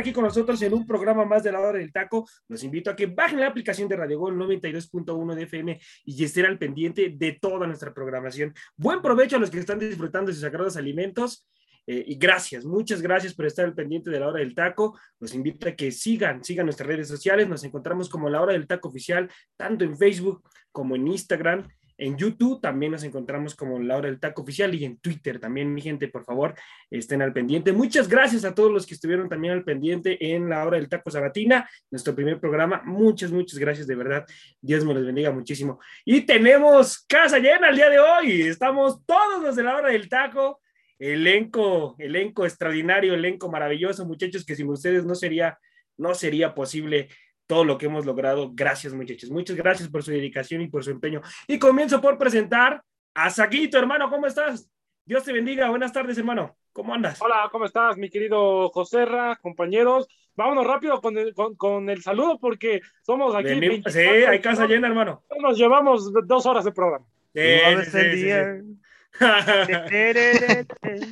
Estar aquí con nosotros en un programa más de la hora del taco. Los invito a que bajen la aplicación de Radio Gol 92.1 de FM y estén al pendiente de toda nuestra programación. Buen provecho a los que están disfrutando de sus sagrados alimentos. eh, y gracias, muchas gracias por estar al pendiente de la hora del taco. Los invito a que sigan, sigan nuestras redes sociales. Nos encontramos como la hora del taco oficial, tanto en Facebook como en Instagram. En YouTube también nos encontramos como la hora del taco oficial y en Twitter también, mi gente, por favor, estén al pendiente. Muchas gracias a todos los que estuvieron también al pendiente en la hora del taco sabatina, nuestro primer programa. Muchas, muchas gracias, de verdad. Dios me los bendiga muchísimo. Y tenemos casa llena el día de hoy. Estamos todos los de la hora del taco. Elenco, elenco extraordinario, elenco maravilloso, muchachos, que sin ustedes no sería, no sería posible todo lo que hemos logrado. Gracias, muchachos. Muchas gracias por su dedicación y por su empeño. Y comienzo por presentar a Saguito, hermano. ¿Cómo estás? Dios te bendiga. Buenas tardes, hermano. ¿Cómo andas? Hola, ¿cómo estás, mi querido Joserra, compañeros? Vámonos rápido con el, con, con el saludo porque somos aquí. Vení- 24 sí, hay casa llena, hermano. Nos llevamos dos horas de programa. Sí, No sí, sí,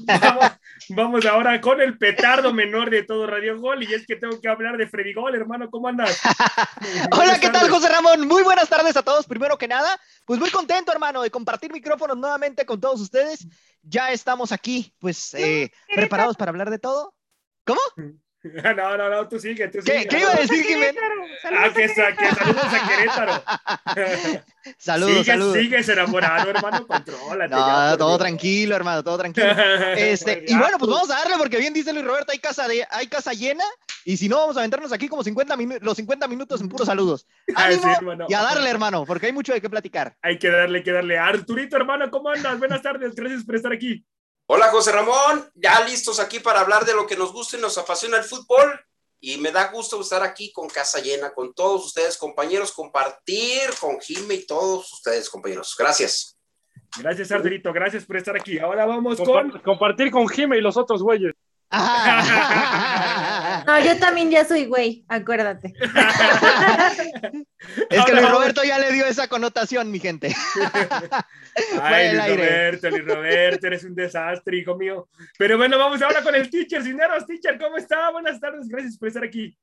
vamos, vamos ahora con el petardo menor de todo Radio Gol y es que tengo que hablar de Freddy Gol, hermano. ¿Cómo andas? Hola, ¿qué tal. José Ramón? Muy buenas tardes a todos. Primero que nada, pues muy contento, hermano, de compartir micrófonos nuevamente con todos ustedes. Ya estamos aquí, pues, eh, preparados para hablar de todo. ¿Cómo? No, no, no, tú sigue, tú sigue. ¿Qué, qué iba a decir, Jiménez? Ah, que, sa- que saludos a Querétaro. Saludos, sigues, saludos. sigues enamorado, hermano, contrólate. No, ya, todo Dios. tranquilo, hermano, todo tranquilo. Este, y bueno, pues vamos a darle porque bien dice Luis Roberto, hay casa, de, hay casa llena y si no, vamos a aventarnos aquí como 50 minu- los 50 minutos en puros saludos. Ah, sí, ¡Ánimo! hermano. y a darle, hermano, porque hay mucho de qué platicar. Hay que darle, hay que darle. Arturito, hermano, ¿cómo andas? Buenas tardes, gracias por estar aquí. Hola José Ramón, ya listos aquí para hablar de lo que nos gusta y nos apasiona el fútbol. Y me da gusto estar aquí con casa llena, con todos ustedes, compañeros, compartir con Jimmy y todos ustedes, compañeros. Gracias. Gracias, Arturito, gracias por estar aquí. Ahora vamos Compa- con. Compartir con Jime y los otros güeyes. No, yo también ya soy güey, acuérdate. es que Luis Roberto ya le dio esa connotación, mi gente. Ay, Luis aire. Roberto, Luis Roberto, eres un desastre, hijo mío. Pero bueno, vamos ahora con el teacher, Cineros. Teacher, ¿cómo está? Buenas tardes, gracias por estar aquí.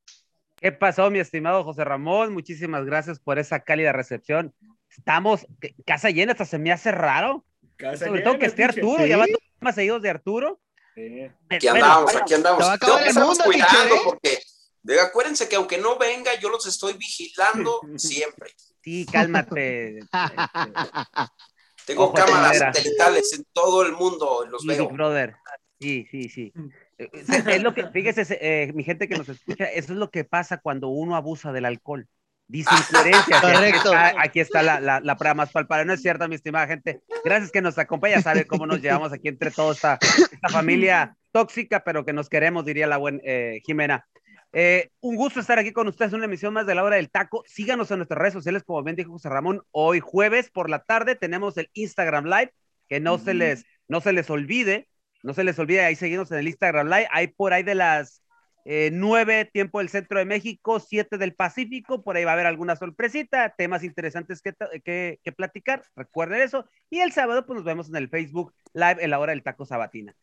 ¿Qué pasó, mi estimado José Ramón? Muchísimas gracias por esa cálida recepción. Estamos, casa llena, hasta se me hace raro. Casa Sobre todo que esté teacher. Arturo, Sí. ya van dos más seguidos de Arturo. Sí. Aquí andamos, bueno, aquí andamos. se va a acabar No, el estamos mundo, cuidando ¿eh? porque de- acuérdense que aunque no venga, yo los estoy vigilando siempre. Sí, cálmate. Tengo Ojo cámaras satelitales en todo el mundo, los sí, veo. Brother. Sí, sí, sí. Eh, Es lo que, fíjese, eh, mi gente que nos escucha, eso es lo que pasa cuando uno abusa del alcohol. Dice incoherencias. y Aquí Correcto. está, aquí está la, la, la prueba más palpable. No es cierto, mi estimada gente. Gracias que nos acompaña. Sabe cómo nos llevamos aquí entre toda esta, esta familia tóxica, pero que nos queremos, diría la buena eh, Jimena. Eh, un gusto estar aquí con ustedes en una emisión más de la hora del taco. Síganos en nuestras redes sociales, como bien dijo José Ramón. Hoy jueves por la tarde tenemos el Instagram Live, que no, se, les, no se les olvide, no se les olvide, ahí seguimos en el Instagram Live. Hay por ahí de las eh, 9 tiempo del centro de México, 7 del Pacífico, por ahí va a haber alguna sorpresita, temas interesantes que, que, que platicar, recuerden eso. Y el sábado pues nos vemos en el Facebook Live en la hora del taco sabatina.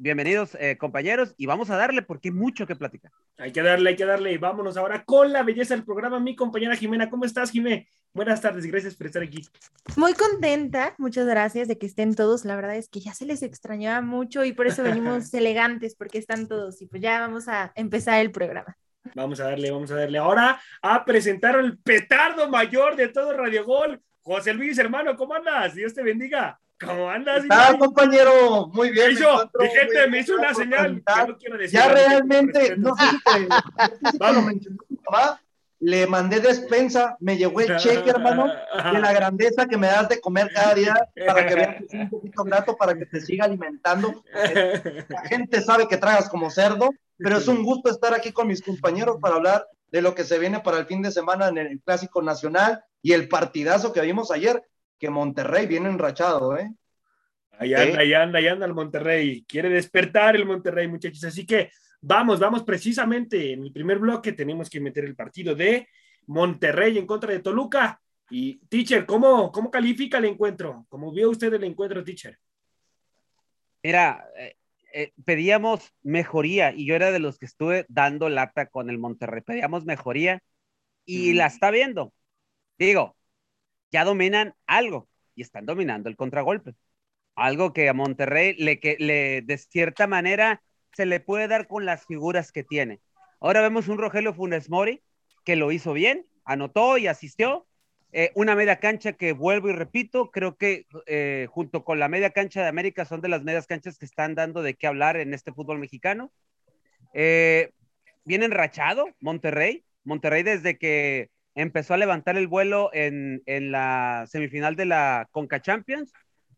Bienvenidos eh, compañeros y vamos a darle porque hay mucho que platicar. Hay que darle, hay que darle. Y vámonos ahora con la belleza del programa. Mi compañera Jimena, ¿cómo estás, Jimé? Buenas tardes, gracias por estar aquí. Muy contenta, muchas gracias de que estén todos. La verdad es que ya se les extrañaba mucho y por eso venimos elegantes, porque están todos. Y pues ya vamos a empezar el programa. Vamos a darle, vamos a darle ahora a presentar el petardo mayor de todo Radio Gol. José Luis, hermano, ¿cómo andas? Dios te bendiga. ¿Cómo andas? Ah, compañero, muy bien. Me hizo, gente me hizo una señal no decir. Ya realmente, no sé si te, no sé si te lo mencionó mi papá, le mandé despensa, me llegó el cheque, hermano, de la grandeza que me das de comer cada día para que veas que un poquito grato, para que te siga alimentando. La gente sabe que tragas como cerdo, pero es un gusto estar aquí con mis compañeros para hablar de lo que se viene para el fin de semana en el Clásico Nacional y el partidazo que vimos ayer, que Monterrey viene enrachado, ¿eh? Ahí anda, ahí anda, ahí anda el Monterrey. Quiere despertar el Monterrey, muchachos. Así que vamos, vamos precisamente en el primer bloque. Tenemos que meter el partido de Monterrey en contra de Toluca. Y, teacher, ¿cómo, cómo califica el encuentro? ¿Cómo vio usted el encuentro, teacher? Mira, eh, eh, pedíamos mejoría y yo era de los que estuve dando lata con el Monterrey. Pedíamos mejoría y la está viendo. Digo, ya dominan algo y están dominando el contragolpe. Algo que a Monterrey le, que, le de cierta manera se le puede dar con las figuras que tiene. Ahora vemos un Rogelio Funes Mori que lo hizo bien, anotó y asistió. Eh, una media cancha que vuelvo y repito, creo que eh, junto con la media cancha de América son de las medias canchas que están dando de qué hablar en este fútbol mexicano. Eh, viene enrachado Monterrey. Monterrey desde que empezó a levantar el vuelo en, en la semifinal de la Conca Champions,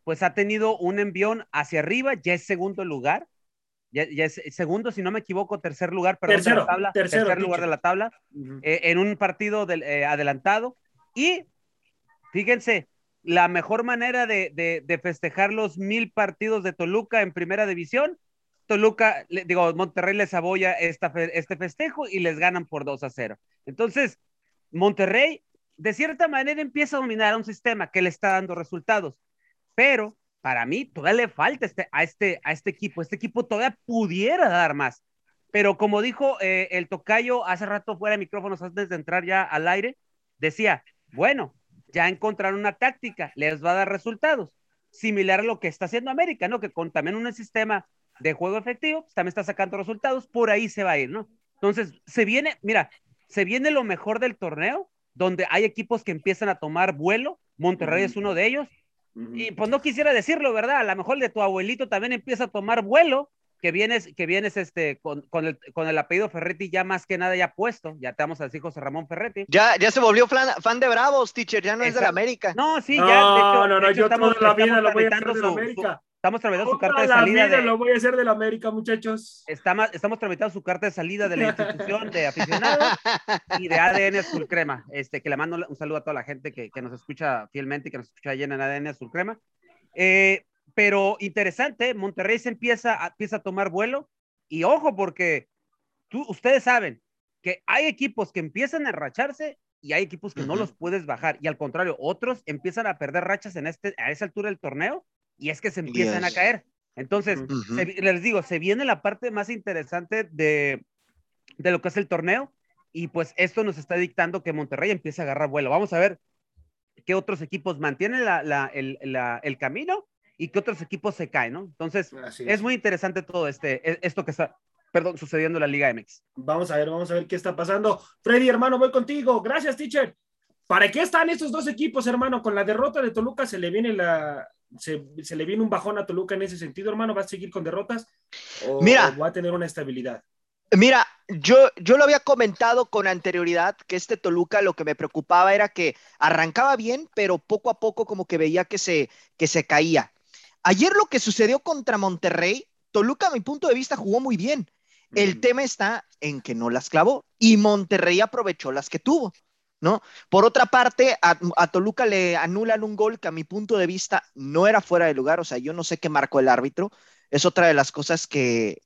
pues ha tenido un envión hacia arriba, ya es segundo lugar, ya, ya es segundo, si no me equivoco, tercer lugar, perdón, Tercero, de la tabla, tercero, tercer lugar de la tabla, eh, en un partido del- eh, adelantado. Y fíjense, la mejor manera de, de- de festejar los mil partidos de Toluca en primera división, Toluca, le- digo, Monterrey les aboya esta este festejo y les ganan por 2 a 0. Entonces, Monterrey, de cierta manera, empieza a dominar un sistema que le está dando resultados, pero para mí todavía le falta este, a, este, a este equipo. Este equipo todavía pudiera dar más. Pero como dijo eh, el tocayo hace rato fuera de micrófonos antes de entrar ya al aire, decía, bueno, ya encontraron una táctica, les va a dar resultados. Similar a lo que está haciendo América, ¿no? Que con también un sistema de juego efectivo, pues, también está sacando resultados, por ahí se va a ir, ¿no? Entonces, se viene, mira, se viene lo mejor del torneo, donde hay equipos que empiezan a tomar vuelo, Monterrey es uno de ellos, y pues no quisiera decirlo, ¿verdad? A lo mejor de tu abuelito también empieza a tomar vuelo, que vienes, que vienes este, con, con, el, con el apellido Ferretti ya más que nada ya puesto, ya te vamos a decir José Ramón Ferretti. Ya, ya se volvió fan, fan de Bravos, teacher, ya no es de la. América. No, sí, no, ya. de hecho- no, de no, hecho yo estamos- toda la vida lo voy a hacer de la su- América. Estamos tramitando su carta de salida vida de, lo voy a hacer de la América, muchachos. Estamos, estamos tramitando su carta de salida de la institución de aficionados y de ADN Azul Crema. Este, que le mando un saludo a toda la gente que, que nos escucha fielmente y que nos escucha allá en ADN Azul Crema. Eh, pero interesante, Monterrey se empieza a, empieza a tomar vuelo y ojo porque tú, ustedes saben que hay equipos que empiezan a enracharse y hay equipos que no Ujú. los puedes bajar y al contrario, otros empiezan a perder rachas en este, a esa altura del torneo y es que se empiezan Yes. a caer. Entonces, se les digo, se viene la parte más interesante de, de lo que es el torneo y pues esto nos está dictando que Monterrey empiece a agarrar vuelo. Vamos a ver qué otros equipos mantienen la- la- el, la- el camino y qué otros equipos se caen, ¿no? Entonces, es muy interesante todo este, e- esto que está, perdón, sucediendo en la Liga MX. Vamos a ver, vamos a ver qué está pasando. Freddy, hermano, voy contigo. Gracias, teacher. ¿Para qué están estos dos equipos, hermano? Con la derrota de Toluca se le viene la se, se le viene un bajón a Toluca en ese sentido, hermano. ¿Va a seguir con derrotas? ¿O, Mira. va a tener una estabilidad? Mira, yo, yo lo había comentado con anterioridad que este Toluca lo que me preocupaba era que arrancaba bien, pero poco a poco como que veía que se, que se caía. Ayer lo que sucedió contra Monterrey, Toluca a mi punto de vista jugó muy bien. El Mm. tema está en que no las clavó y Monterrey aprovechó las que tuvo, ¿no? Por otra parte, a, Toluca le anulan un gol que a mi punto de vista no era fuera de lugar, o sea, yo no sé qué marcó el árbitro. es otra de las cosas que,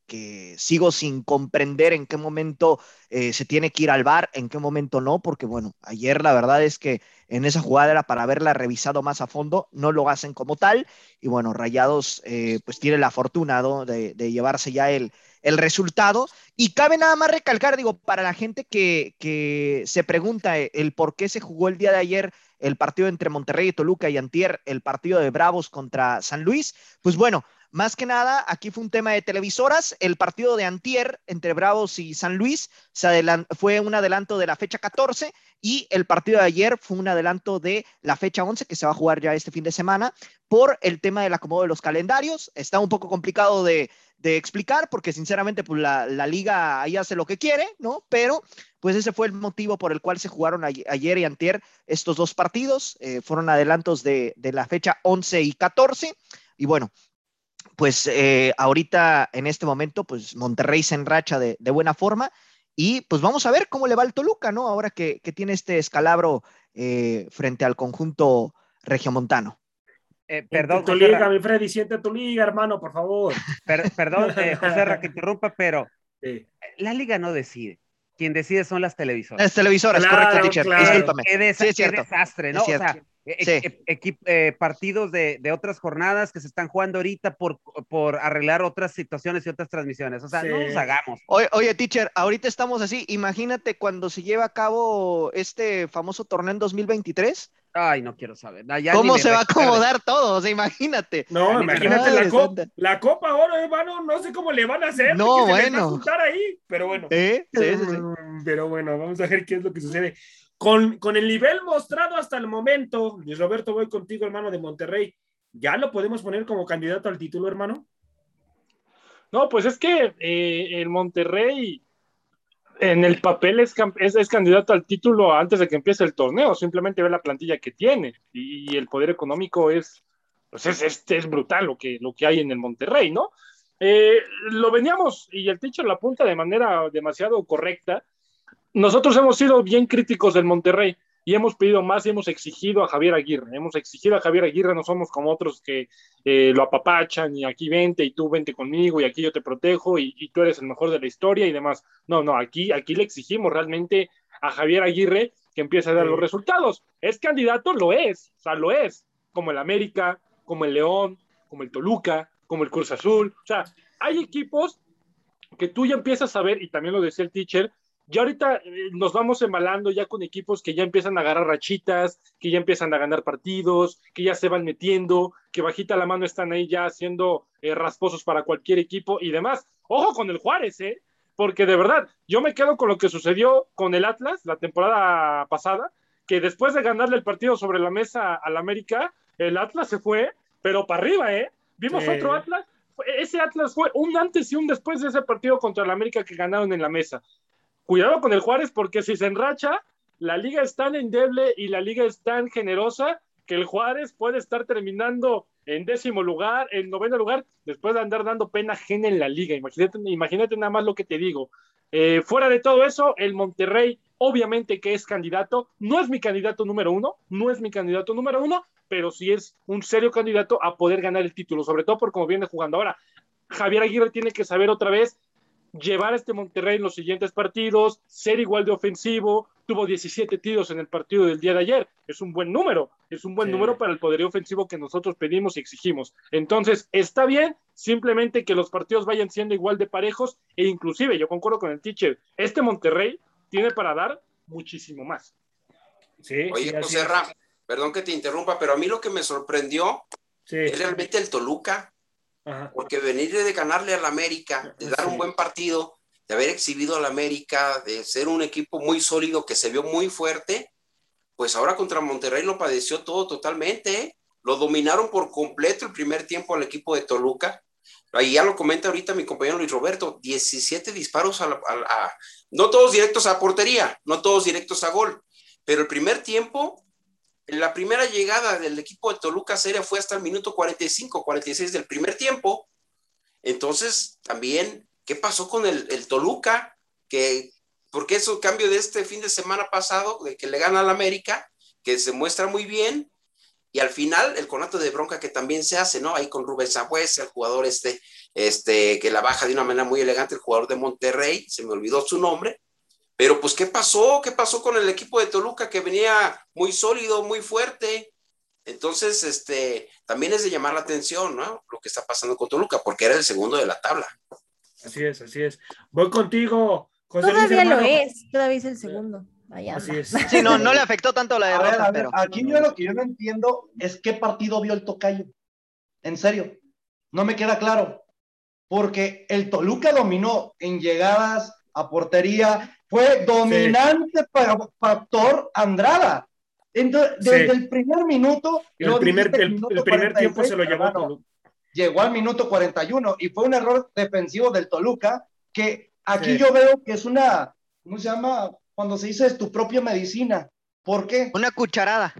sigo sin comprender en qué momento eh, se tiene que ir al bar, en qué momento no, porque bueno, ayer la verdad es que en esa jugada era para haberla revisado más a fondo, no lo hacen como tal, y bueno, Rayados eh, pues tiene la fortuna de, llevarse ya el, el resultado. Y cabe nada más recalcar, digo, para la gente que, que, se pregunta el por qué se jugó el día de ayer el partido entre Monterrey y Toluca y Antier, el partido de Bravos contra San Luis, pues bueno, más que nada, aquí fue un tema de televisoras. El partido de Antier entre Bravos y San Luis fue un adelanto de la fecha 14 y el partido de ayer fue un adelanto de la fecha 11 que se va a jugar ya este fin de semana por el tema del acomodo de los calendarios. Está un poco complicado de, explicar porque sinceramente pues la, liga ahí hace lo que quiere, ¿no? Pero pues ese fue el motivo por el cual se jugaron ayer y antier estos dos partidos. Eh, fueron adelantos de, de la fecha 11 y 14. Y bueno, pues eh, ahorita en este momento, pues Monterrey se enracha de, buena forma y pues vamos a ver cómo le va el Toluca, ¿no? Ahora que, tiene este escalabro eh, frente al conjunto regiomontano. Eh, perdón, tu liga, mi Freddy, siente tu liga, hermano, por favor. perdón, José Ra, que interrumpa, pero la liga no decide quien decide son las televisoras. Las televisoras, correcto, teacher. Discúlpame. Qué, sí, es desastre, ¿no? O sea, e, e, eh, partidos de, de, otras jornadas que se están jugando ahorita por, por arreglar otras situaciones y otras transmisiones. O sea, no nos hagamos. Oye, oye, teacher, ahorita estamos así. Imagínate cuando se lleva a cabo este famoso torneo en 2023. Ay, no quiero saber. ¿Cómo se va a acomodar todo? O sea, imagínate. No, imagínate la, copa, la Copa Oro, hermano, no sé cómo le van a hacer. No, bueno. ahí, pero bueno. Pero bueno, vamos a ver qué es lo que sucede. Con, con el nivel mostrado hasta el momento, Luis Roberto, voy contigo, hermano de Monterrey. ¿Ya lo podemos poner como candidato al título, hermano? No, pues es que eh, el Monterrey en el papel es, es, candidato al título antes de que empiece el torneo, simplemente ve la plantilla que tiene y, el poder económico es, pues es, es, brutal lo que, lo que hay en el Monterrey, ¿no? Eh, lo veníamos y el techo lo apunta de manera demasiado correcta. Nosotros hemos sido bien críticos del Monterrey y hemos pedido más y hemos exigido a Javier Aguirre. Hemos exigido a Javier Aguirre, no somos como otros que eh, lo apapachan y aquí vente y tú vente conmigo y aquí yo te protejo y, tú eres el mejor de la historia y demás. No, no, aquí, aquí le exigimos realmente a Javier Aguirre que empiece a dar los resultados. ¿Es candidato? Lo es, o sea, lo es, como el América, como el León, como el Toluca, como el Cruz Azul. O sea, hay equipos que tú ya empiezas a ver, y también lo decía el teacher, ya ahorita eh, nos vamos embalando ya con equipos que ya empiezan a agarrar rachitas, que ya empiezan a ganar partidos, que ya se van metiendo, que bajita la mano están ahí ya haciendo eh, rasposos para cualquier equipo y demás. Ojo con el Juárez, ¿eh? Porque de verdad, yo me quedo con lo que sucedió con el Atlas la temporada pasada, que después de ganarle el partido sobre la mesa al América, el Atlas se fue, pero para arriba, ¿eh? Vimos otro Atlas. Ese Atlas fue un antes y un después de ese partido contra el América que ganaron en la mesa cuidado con el Juárez porque si se enracha, la liga es tan endeble y la liga es tan generosa que el Juárez puede estar terminando en décimo lugar, en noveno lugar, después de andar dando pena ajena en la liga. Imagínate, nada más lo que te digo. Eh, fuera de todo eso, el Monterrey, obviamente que es candidato, no es mi candidato número uno, no es mi candidato número uno, pero sí es un serio candidato a poder ganar el título, sobre todo por cómo viene jugando ahora. Javier Aguirre tiene que saber otra vez llevar a este Monterrey en los siguientes partidos, ser igual de ofensivo, tuvo 17 tiros en el partido del día de ayer, es un buen número, es un buen número para el poderío ofensivo que nosotros pedimos y exigimos. Entonces, está bien, simplemente que los partidos vayan siendo igual de parejos e inclusive, yo concuerdo con el teacher, este Monterrey tiene para dar muchísimo más. Sí, Oye, José Ram, perdón que te interrumpa, pero a mí lo que me sorprendió es realmente el Toluca. Porque venir de ganarle al América, de dar un buen partido, de haber exhibido al América, de ser un equipo muy sólido que se vio muy fuerte, pues ahora contra Monterrey lo padeció todo totalmente. ¿eh? Lo dominaron por completo el primer tiempo al equipo de Toluca. Ahí ya lo comenta ahorita mi compañero Luis Roberto, 17 disparos a, no todos directos a portería, no todos directos a gol, pero el primer tiempo la primera llegada del equipo de Toluca Seria fue hasta el minuto 45, 46 del primer tiempo. Entonces, también, ¿qué pasó con el, Toluca? Que, porque eso cambio de este fin de semana pasado, de que le gana al América, que se muestra muy bien, y al final el conato de bronca que también se hace, ¿no? Ahí con Rubén Sagüez, el jugador este, este, que la baja de una manera muy elegante, el jugador de Monterrey, se me olvidó su nombre, pero pues, ¿qué pasó? ¿Qué pasó con el equipo de Toluca que venía muy sólido, muy fuerte? Entonces, este, también es de llamar la atención, ¿no? Lo que está pasando con Toluca, porque era el segundo de la tabla. Así es, así es. Voy contigo, José Todavía lo es, todavía es el segundo. así es. Sí, no, no le afectó tanto la derrota, pero... Aquí yo lo que yo no entiendo es qué partido vio el tocayo. En serio, no me queda claro. Porque el Toluca dominó en llegadas a portería, fue dominante para factor Andrada. Entonces, desde el primer minuto. El primer, el, primer tiempo se lo llevó Toluca. Llegó al minuto 41 y fue un error defensivo del Toluca que aquí yo veo que es una, ¿cómo se llama? Cuando se dice es tu propia medicina. ¿Por qué? Una cucharada.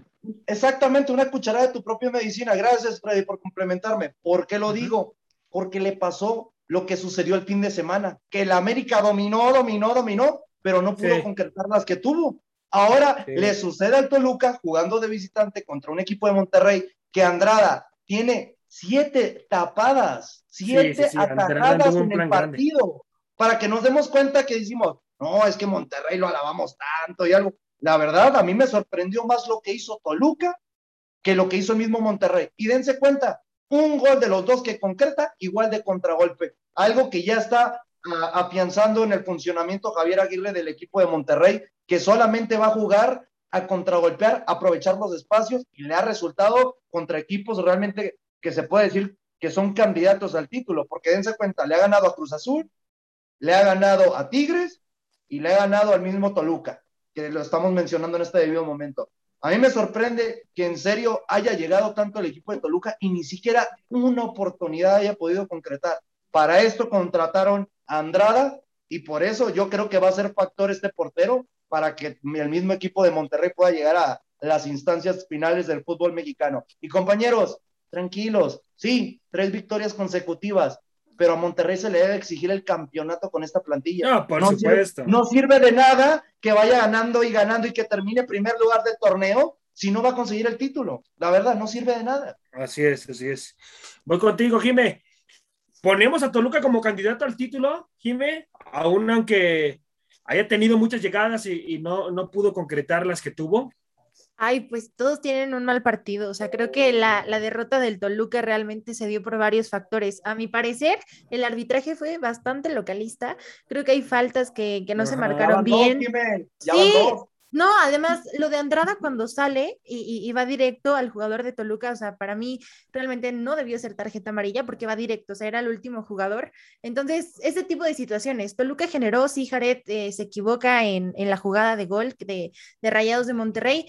Exactamente, una cucharada de tu propia medicina. Gracias, Freddy, por complementarme. ¿Por qué lo digo? Porque le pasó lo que sucedió el fin de semana, que el América dominó, dominó, dominó, pero no pudo concretar las que tuvo. Ahora le sucede al Toluca jugando de visitante contra un equipo de Monterrey que Andrada tiene siete tapadas, siete atajadas en el partido, para que nos demos cuenta que decimos, no, es que Monterrey lo alabamos tanto y algo. La verdad, a mí me sorprendió más lo que hizo Toluca que lo que hizo el mismo Monterrey. Y dense cuenta, un gol de los dos que concreta, igual de contragolpe. Algo que ya está afianzando en el funcionamiento Javier Aguirre del equipo de Monterrey, que solamente va a jugar a contragolpear, aprovechar los espacios y le ha resultado contra equipos realmente que se puede decir que son candidatos al título, porque dense cuenta, le ha ganado a Cruz Azul, le ha ganado a Tigres y le ha ganado al mismo Toluca, que lo estamos mencionando en este debido momento. A mí me sorprende que en serio haya llegado tanto el equipo de Toluca y ni siquiera una oportunidad haya podido concretar. Para esto contrataron a Andrada y por eso yo creo que va a ser factor este portero para que el mismo equipo de Monterrey pueda llegar a las instancias finales del fútbol mexicano. Y compañeros, tranquilos, sí, tres victorias consecutivas, pero a Monterrey se le debe exigir el campeonato con esta plantilla. No, por supuesto. no sirve de nada que vaya ganando y ganando y que termine primer lugar del torneo si no va a conseguir el título. La verdad, no sirve de nada. Así es, así es. Voy contigo, Jime. ¿Ponemos a Toluca como candidato al título, Jime? Aún aunque haya tenido muchas llegadas y, no, no pudo concretar las que tuvo. Ay, pues todos tienen un mal partido. O sea, creo que la, derrota del Toluca realmente se dio por varios factores. A mi parecer, el arbitraje fue bastante localista. Creo que hay faltas que, no se marcaron bien. sí, no, además, lo de Andrada cuando sale y, va directo al jugador de Toluca, o sea, para mí realmente no debió ser tarjeta amarilla porque va directo, o sea, era el último jugador. Entonces, ese tipo de situaciones. Toluca generó, sí, Jared eh, se equivoca en, la jugada de gol de, de Rayados de Monterrey,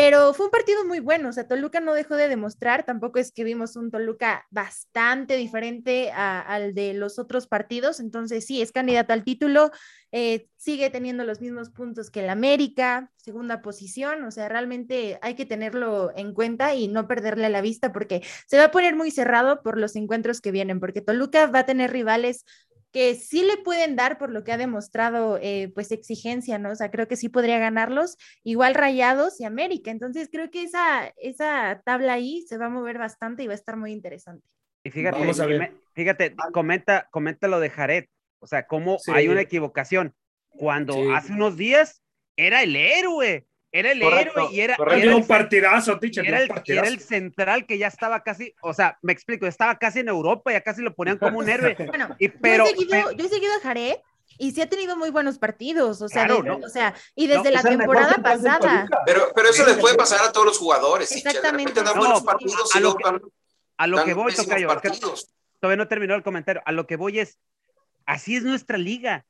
pero fue un partido muy bueno, o sea, Toluca no dejó de demostrar, tampoco es que vimos un Toluca bastante diferente al de los otros partidos, entonces sí, es candidato al título, eh, sigue teniendo los mismos puntos que el América, segunda posición, o sea, realmente hay que tenerlo en cuenta y no perderle la vista porque se va a poner muy cerrado por los encuentros que vienen, porque Toluca va a tener rivales que sí le pueden dar por lo que ha demostrado, eh, pues exigencia, ¿no? O sea, creo que sí podría ganarlos, igual Rayados y América. Entonces, creo que esa, esa tabla ahí se va a mover bastante y va a estar muy interesante. Y fíjate, fíjate, comenta, comenta lo de Jared, o sea, cómo hay una equivocación. Cuando hace unos días era el héroe, era el héroe y era, era un partidazo, era, el, central que ya estaba casi, o sea, me explico, estaba casi en Europa, ya casi lo ponían como un héroe. Bueno, y, pero, yo, he seguido, yo he seguido a Jared y sí ha tenido muy buenos partidos, o sea, o sea y desde la temporada pasada. Pero, pero eso le puede pasar a todos los jugadores. Exactamente. a, lo que, a lo que voy, Tocayo, todavía no terminó el comentario, a lo que voy es, así es nuestra liga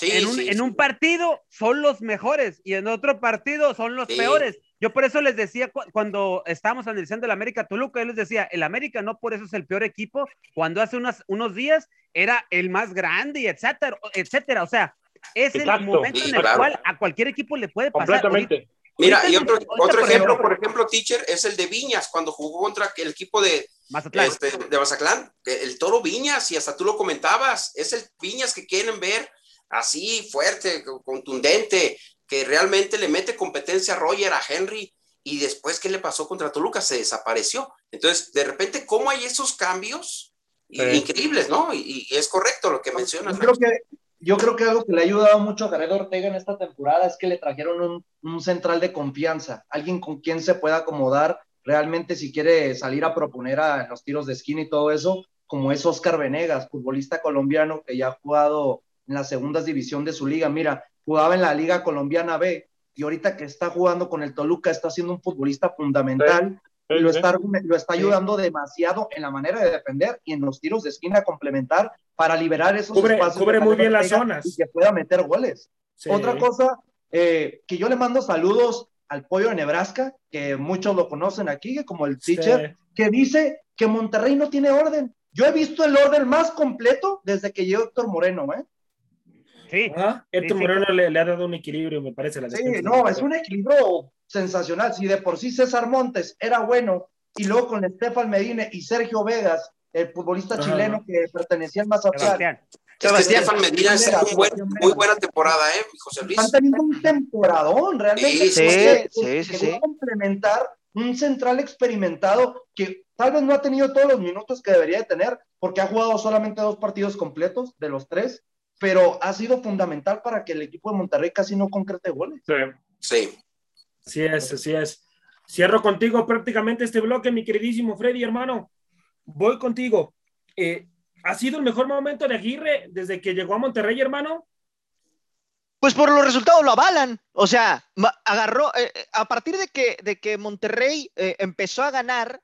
en, un, partido son los mejores y en otro partido son los peores. Yo por eso les decía cuando estábamos analizando el América Toluca, yo les decía, el América no por eso es el peor equipo, cuando hace unos días era el más grande y etcétera, etcétera. O sea, es el momento en el cual a cualquier equipo le puede pasar. Completamente. Mira, y otro, otro ejemplo, por ejemplo, teacher, es el de Viñas, cuando jugó contra el equipo de Mazatlán. Este, de Mazatlán, el toro Viñas, y hasta tú lo comentabas, es el Viñas que quieren ver así fuerte, contundente, que realmente le mete competencia a Roger, a Henry, y después, ¿qué le pasó contra Toluca? Se desapareció. Entonces, de repente, ¿cómo hay esos cambios? Increíbles, ¿no? Y, es correcto lo que mencionas. Yo creo que, yo creo que algo que le ha ayudado mucho a Jared Ortega en esta temporada es que le trajeron un, un central de confianza, alguien con quien se pueda acomodar realmente si quiere salir a proponer a los tiros de esquina y todo eso, como es Oscar Venegas, futbolista colombiano que ya ha jugado en las segundas división de su liga. Mira, jugaba en la Liga Colombiana B y ahorita que está jugando con el Toluca está siendo un futbolista fundamental y lo está, lo está ayudando demasiado en la manera de defender y en los tiros de esquina complementar para liberar esos cubre, espacios. Cubre muy bien las zonas. Y que pueda meter goles. Otra cosa, eh, que yo le mando saludos al pollo de Nebraska, que muchos lo conocen aquí, como el teacher, que dice que Monterrey no tiene orden. Yo he visto el orden más completo desde que llegó Héctor Moreno, ¿eh? Sí. Héctor Moreno le, ha dado un equilibrio, me parece. La sí, no, es un equilibrio sensacional. Si de por sí César Montes era bueno, y luego con Estefan Medina y Sergio Vegas, el futbolista chileno que pertenecía al Mazatlán. Estefan Medina es muy, muy, buena temporada, ¿eh, José Luis? Están teniendo un temporadón, realmente. Sí, sí, sí, sí. complementar un central experimentado que tal vez no ha tenido todos los minutos que debería de tener, porque ha jugado solamente dos partidos completos de los tres, pero ha sido fundamental para que el equipo de Monterrey casi no concrete goles. Sí. Sí. Sí es, así es. Cierro contigo prácticamente este bloque, mi queridísimo Freddy, hermano. Voy contigo. Eh, ¿Ha sido el mejor momento de Aguirre desde que llegó a Monterrey, hermano? Pues por los resultados lo avalan. O sea, agarró, eh, eh, a partir de que, de que Monterrey empezó a ganar,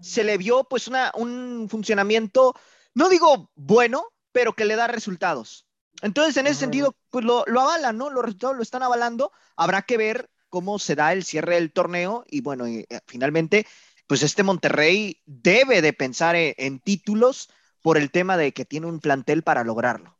se le vio pues una, un funcionamiento, no digo bueno, pero que le da resultados. Entonces, en ese sentido, pues lo, lo, avalan, ¿no? Los resultados lo están avalando. Habrá que ver cómo se da el cierre del torneo y bueno, y, eh, finalmente, pues este Monterrey debe de pensar en, en, títulos por el tema de que tiene un plantel para lograrlo.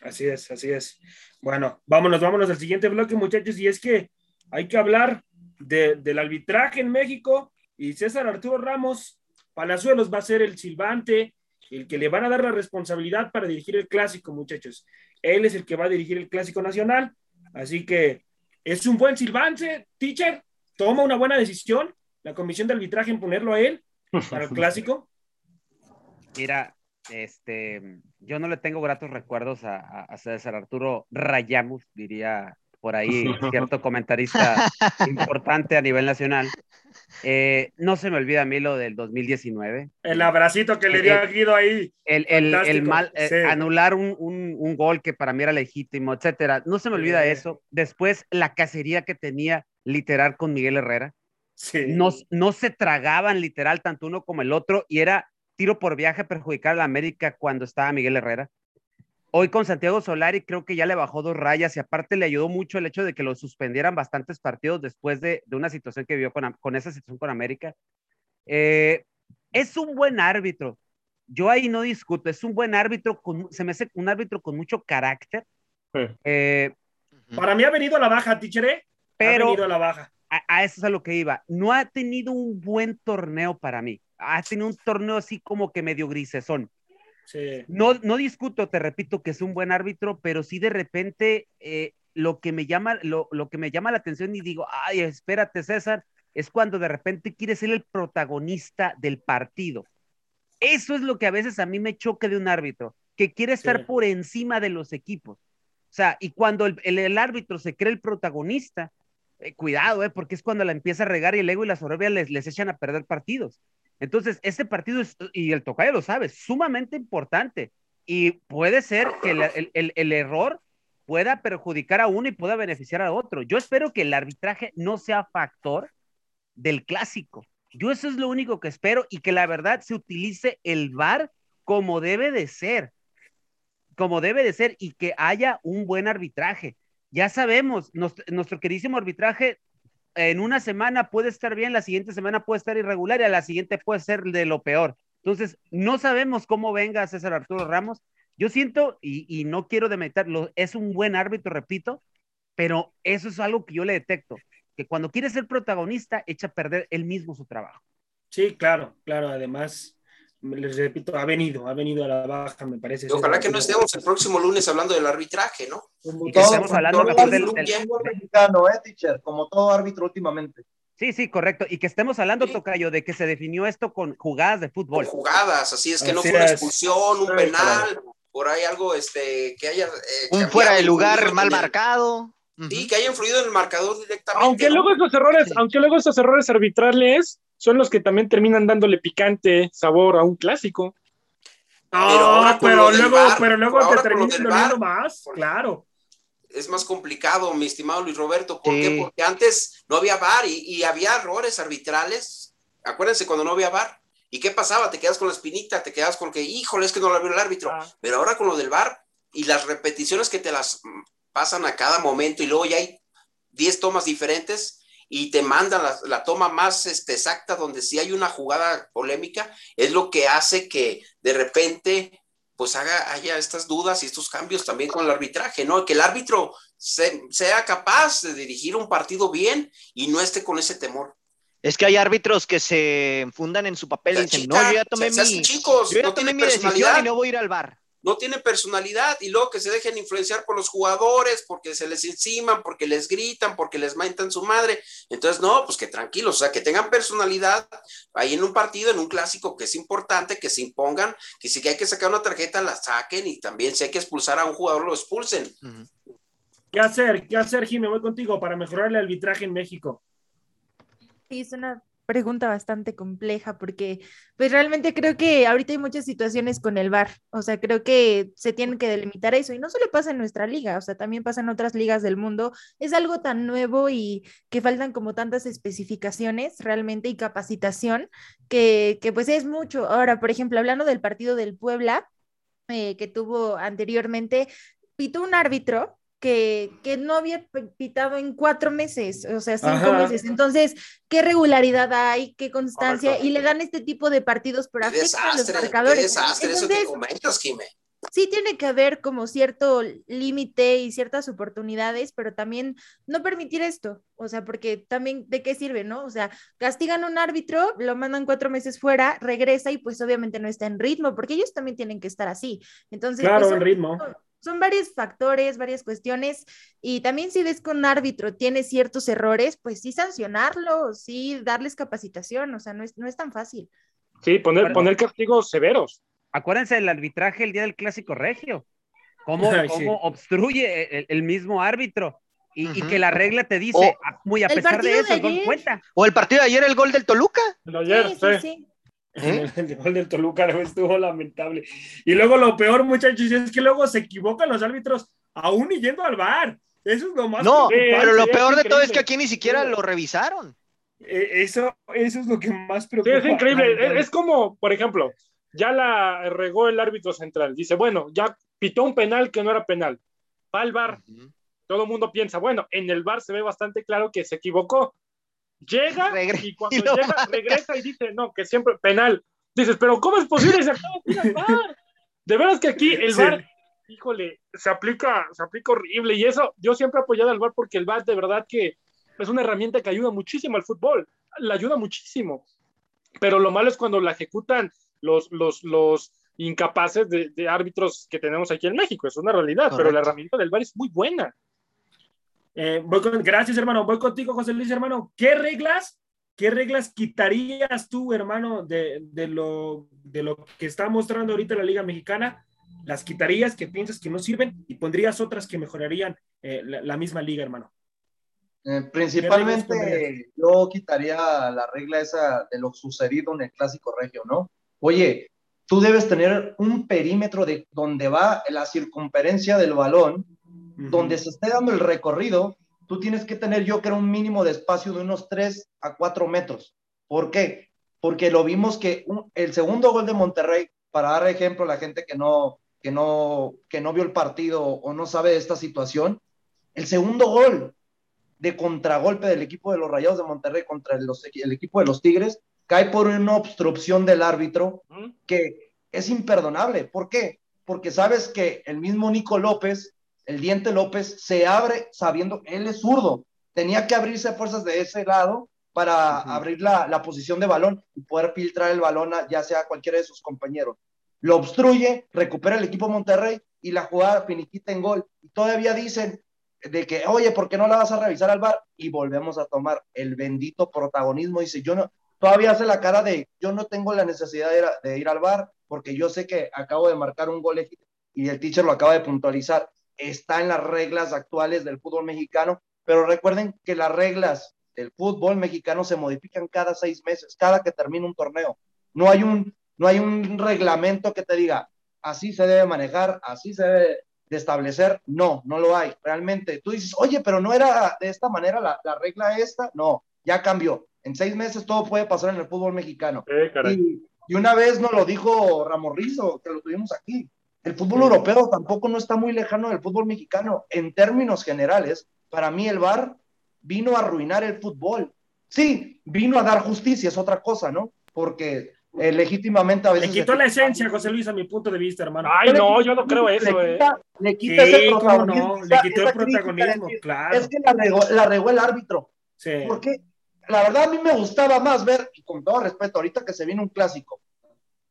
Así es, así es. Bueno, vámonos, vámonos al siguiente bloque, muchachos, y es que hay que hablar de, del arbitraje en México y César Arturo Ramos Palazuelos va a ser el silbante, el que le van a dar la responsabilidad para dirigir el clásico, muchachos. Él es el que va a dirigir el clásico nacional, así que es un buen silbante, teacher, toma una buena decisión. La comisión de arbitraje en ponerlo a él para el clásico. Mira, este, yo no le tengo gratos recuerdos a, a César Arturo Rayamos, diría por ahí cierto comentarista importante a nivel nacional. Eh, no se me olvida a mí lo del 2019. El abracito que le dio a Guido ahí. El, el, el mal, eh, anular un, un, un, gol que para mí era legítimo, etcétera. No se me olvida eso. Después, la cacería que tenía literal con Miguel Herrera. Sí. No, no se tragaban literal tanto uno como el otro y era tiro por viaje perjudicar a la América cuando estaba Miguel Herrera. Hoy con Santiago Solari creo que ya le bajó dos rayas y aparte le ayudó mucho el hecho de que lo suspendieran bastantes partidos después de, de una situación que vivió con, con, esa situación con América. Eh, es un buen árbitro. Yo ahí no discuto. Es un buen árbitro. Con, se me hace un árbitro con mucho carácter. Sí. Eh, Para mí ha venido a la baja, Tichere. Pero ha venido a la baja. A, a, eso es a lo que iba. No ha tenido un buen torneo para mí. Ha tenido un torneo así como que medio grisesón. Sí. No, no discuto, te repito, que es un buen árbitro, pero sí de repente eh, lo, que me llama, lo, lo, que me llama la atención y digo, ay, espérate, César, es cuando de repente quiere ser el protagonista del partido. Eso es lo que a veces a mí me choca de un árbitro, que quiere estar sí. por encima de los equipos. O sea, y cuando el, el, el árbitro se cree el protagonista, eh, cuidado, eh, porque es cuando la empieza a regar y el ego y la soberbia les, les echan a perder partidos. Entonces, este partido, y el tocayo lo sabe, sumamente importante. Y puede ser que el, error pueda perjudicar a uno y pueda beneficiar a otro. Yo espero que el arbitraje no sea factor del clásico. Yo eso es lo único que espero y que la verdad se utilice el VAR como debe de ser. Como debe de ser y que haya un buen arbitraje. Ya sabemos, nuestro queridísimo arbitraje en una semana puede estar bien, la siguiente semana puede estar irregular y a la siguiente puede ser de lo peor. Entonces, no sabemos cómo venga César Arturo Ramos. Yo siento, y, no quiero demeritarlo, es un buen árbitro, repito, pero eso es algo que yo le detecto, que cuando quiere ser protagonista, echa a perder él mismo su trabajo. Sí, claro, claro, además, les repito, ha venido, ha venido a la baja, me parece. Ojalá que no estemos el próximo lunes hablando del arbitraje, ¿no? Como y que todo, estemos hablando todo del, del, mexicano, ¿eh, teacher? Como todo árbitro últimamente. Sí, sí, correcto. Y que estemos hablando, Sí. Tocayo, de que se definió esto con jugadas de Con fútbol. jugadas, así es que no fue una expulsión, un penal, por ahí algo este, que haya. eh, Un fuera de lugar mal en Ujú. que haya influido en el marcador directamente. Aunque ¿no? luego esos errores, aunque luego esos errores arbitrales son los que también terminan dándole picante sabor a un clásico. Pero No, pero del luego, pero luego te terminan doliendo más, claro. es más complicado, mi estimado Luis Roberto. ¿Por Sí. qué? Porque antes no había VAR y, y había errores arbitrales. Acuérdense cuando no había VAR. ¿Y qué pasaba? Te quedas con la espinita, te quedas con que, híjole, es que no la vio el árbitro. Ah. Pero ahora con lo del VAR y las repeticiones que te las pasan a cada momento y luego ya hay 10 tomas diferentes y te mandan la, la toma más este, exacta donde sí hay una jugada polémica, es lo que hace que de repente pues haga, haya estas dudas y estos cambios también con el arbitraje, ¿no? Que el árbitro se- sea capaz de dirigir un partido bien y no esté con ese temor. Es que hay árbitros que se fundan en su papel y dicen, no, yo ya tomé se- mi, chicos, yo ya no tomé mi decisión y no voy a ir al bar. No tienen personalidad y luego que se dejen influenciar por los jugadores porque se les enciman, porque les gritan, porque les mentan su madre. Entonces, no, pues que tranquilos, o sea, que tengan personalidad ahí en un partido, en un clásico que es importante, que se impongan, que si hay que sacar una tarjeta, la saquen y también si hay que expulsar a un jugador, lo expulsen. ¿Qué hacer? ¿Qué hacer, Jimmy? Voy contigo para mejorar el arbitraje en México. Sí, es una pregunta bastante compleja porque pues realmente creo que ahorita hay muchas situaciones con el VAR, o sea, creo que se tienen que delimitar eso y no solo pasa en nuestra liga, o sea, también pasa en otras ligas del mundo, es algo tan nuevo y que faltan como tantas especificaciones realmente y capacitación que, que pues es mucho. Ahora, por ejemplo, hablando del partido del Puebla eh, que tuvo anteriormente, pitó un árbitro que, que no había pitado en cuatro meses, o sea, cinco Ajá. meses. Entonces, ¿qué regularidad hay? ¿Qué constancia? Correcto. Y le dan este tipo de partidos, pero Qué a los qué marcadores. desastre eso que Entonces, comentas, Jimé. sí tiene que haber como cierto límite y ciertas oportunidades, pero también no permitir esto, o sea, porque también de qué sirve, ¿no? O sea, castigan a un árbitro, lo mandan cuatro meses fuera, regresa y pues obviamente no está en ritmo, porque ellos también tienen que estar así. Entonces, Claro, pues, en son- ritmo. Son varios factores, varias cuestiones, y también si ves que un árbitro tiene ciertos errores, pues sí sancionarlo, sí darles capacitación, o sea, no es, no es tan fácil. Sí, poner, Bueno. poner castigos severos. Acuérdense del arbitraje el día del clásico regio. Cómo, Ay, cómo sí. obstruye el, el mismo árbitro. Y, y que la regla te dice, O- a- muy a El pesar de partido eso, de el cuenta. O el partido de ayer, el gol del Toluca. Lo ayer, sí. sí, sí. ¿Eh? El gol del Toluca estuvo lamentable. Y luego lo peor, muchachos, es que luego se equivocan los árbitros aún y yendo al bar. Eso es lo más No, preocupante. pero lo es peor de todo es que aquí ni siquiera lo revisaron. Eh, Eso, eso es lo que más Sí, preocupa. es increíble. Es, es como, por ejemplo, ya la regó el árbitro central. Dice, bueno, ya pitó un penal que no era penal. Va al bar. Todo el mundo piensa, bueno, en el bar se ve bastante claro que se equivocó. Llega Regre- y cuando y llega, marca. regresa y dice, no, que siempre penal. Dices, pero ¿cómo es posible? Se acaba de ir al bar. De veras que aquí el Sí. bar, híjole, se aplica, se aplica horrible. Y eso, yo siempre he apoyado al bar porque el bar de verdad que es una herramienta que ayuda muchísimo al fútbol. La ayuda muchísimo. Pero lo malo es cuando la ejecutan los, los, los incapaces de, de árbitros que tenemos aquí en México. Es una realidad, pero la herramienta del bar es muy buena. Eh, voy con- gracias, hermano. Voy contigo, José Luis, hermano. ¿Qué reglas, qué reglas quitarías tú, hermano, de, de lo, de lo que está mostrando ahorita la Liga Mexicana? ¿Las quitarías que piensas que no sirven y pondrías otras que mejorarían eh, la, la misma liga, hermano? Eh, ¿Qué principalmente yo quitaría la regla esa de lo sucedido en el clásico regio, ¿no? Oye, tú debes tener un perímetro de donde va la circunferencia del balón, donde se esté dando el recorrido, tú tienes que tener yo creo un mínimo de espacio de unos 3 a 4 metros. ¿Por qué? Porque lo vimos que un- el segundo gol de Monterrey, para dar ejemplo a la gente que no, que, no, que no vio el partido o no sabe de esta situación, el segundo gol de contragolpe del equipo de los Rayados de Monterrey contra los- el equipo de los Tigres cae por una obstrucción del árbitro que es imperdonable. ¿Por qué? Porque sabes que el mismo Nico López, el diente López, se abre sabiendo él es zurdo. Tenía que abrirse fuerzas de ese lado para abrir la, la posición de balón y poder filtrar el balón a ya sea a cualquiera de sus compañeros. Lo obstruye, recupera el equipo Monterrey y la jugada finiquita en gol. Y todavía dicen, de que, oye, ¿por qué no la vas a revisar al bar? Y volvemos a tomar el bendito protagonismo. Dice, yo no, todavía hace la cara de, yo no tengo la necesidad de ir, de ir al bar porque yo sé que acabo de marcar un gol y el teacher lo acaba de puntualizar. Está en las reglas actuales del fútbol mexicano, pero recuerden que las reglas del fútbol mexicano se modifican cada seis meses, cada que termina un torneo. No hay un, no hay un reglamento que te diga, así se debe manejar, así se debe de establecer. No, no lo hay. Realmente, tú dices, oye, pero no era de esta manera la, la regla esta. No, ya cambió. En seis meses todo puede pasar en el fútbol mexicano. Eh, y, y, una vez nos lo dijo Ramón Rizo, que lo tuvimos aquí. El fútbol europeo tampoco no está muy lejano del fútbol mexicano. En términos generales, para mí el VAR vino a arruinar el fútbol. Sí, vino a dar justicia, es otra cosa, ¿no? Porque eh, legítimamente a veces. Le quitó la esencia, José Luis, a mi punto de vista, hermano. Ay, no, yo no creo eso, le eh. quita, le quita Sí, ese protagonismo, no, le quitó el esa protagonismo, de claro. Es que la regó, la regó el árbitro. Sí. Porque la verdad a mí me gustaba más ver, y con todo respeto, ahorita que se viene un clásico,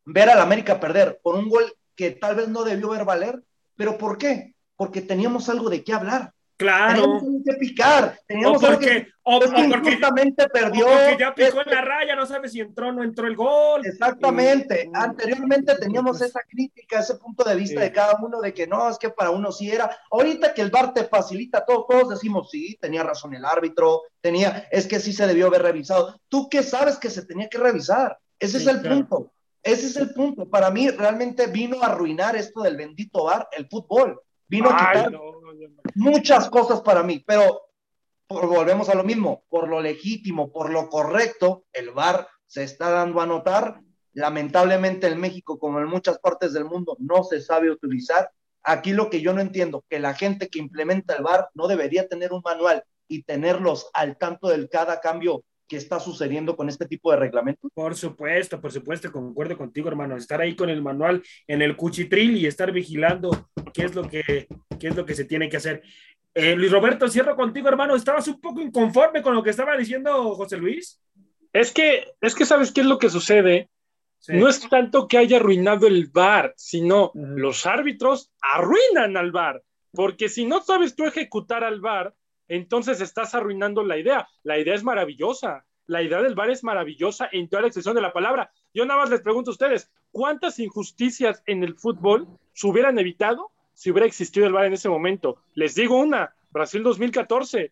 ver al América perder por un gol que tal vez no debió ver valer, pero ¿por qué? Porque teníamos algo de qué hablar. Claro. Teníamos algo que picar. O Teníamos algo que, porque, o, es que o porque, injustamente o perdió. porque ya picó este, en la raya, no sabe si entró o no entró el gol. Exactamente. Y- Anteriormente teníamos pues, esa crítica, ese punto de vista Sí. de cada uno de que no, es que para uno sí era. Ahorita que el VAR te facilita todo, todos decimos, sí, tenía razón el árbitro, tenía, es que sí se debió haber revisado. ¿Tú qué sabes que se tenía que revisar? Ese Sí, es el claro. punto. Ese es el punto. Para mí realmente vino a arruinar esto del bendito VAR, el fútbol. Vino a quitar no, no, no. muchas cosas para mí, pero por- volvemos a lo mismo, por lo legítimo, por lo correcto, el VAR se está dando a notar. Lamentablemente en México, como en muchas partes del mundo, no se sabe utilizar. Aquí lo que yo no entiendo, que la gente que implementa el VAR no debería tener un manual y tenerlos al tanto del cada cambio que está sucediendo con este tipo de reglamentos. Por supuesto, por supuesto, concuerdo contigo, hermano. Estar ahí con el manual en el cuchitril y estar vigilando qué es lo que, qué es lo que se tiene que hacer. Eh, Luis Roberto, cierro contigo, hermano. ¿Estabas un poco inconforme con lo que estaba diciendo José Luis? Es que, es que sabes qué es lo que sucede. Sí. No es tanto que haya arruinado el VAR, sino los árbitros arruinan al VAR. Porque si no sabes tú ejecutar al VAR, entonces estás arruinando la idea. La idea es maravillosa. La idea del VAR es maravillosa en toda la extensión de la palabra. Yo nada más les pregunto a ustedes, ¿cuántas injusticias en el fútbol se hubieran evitado si hubiera existido el VAR en ese momento? Les digo una, Brasil 2014.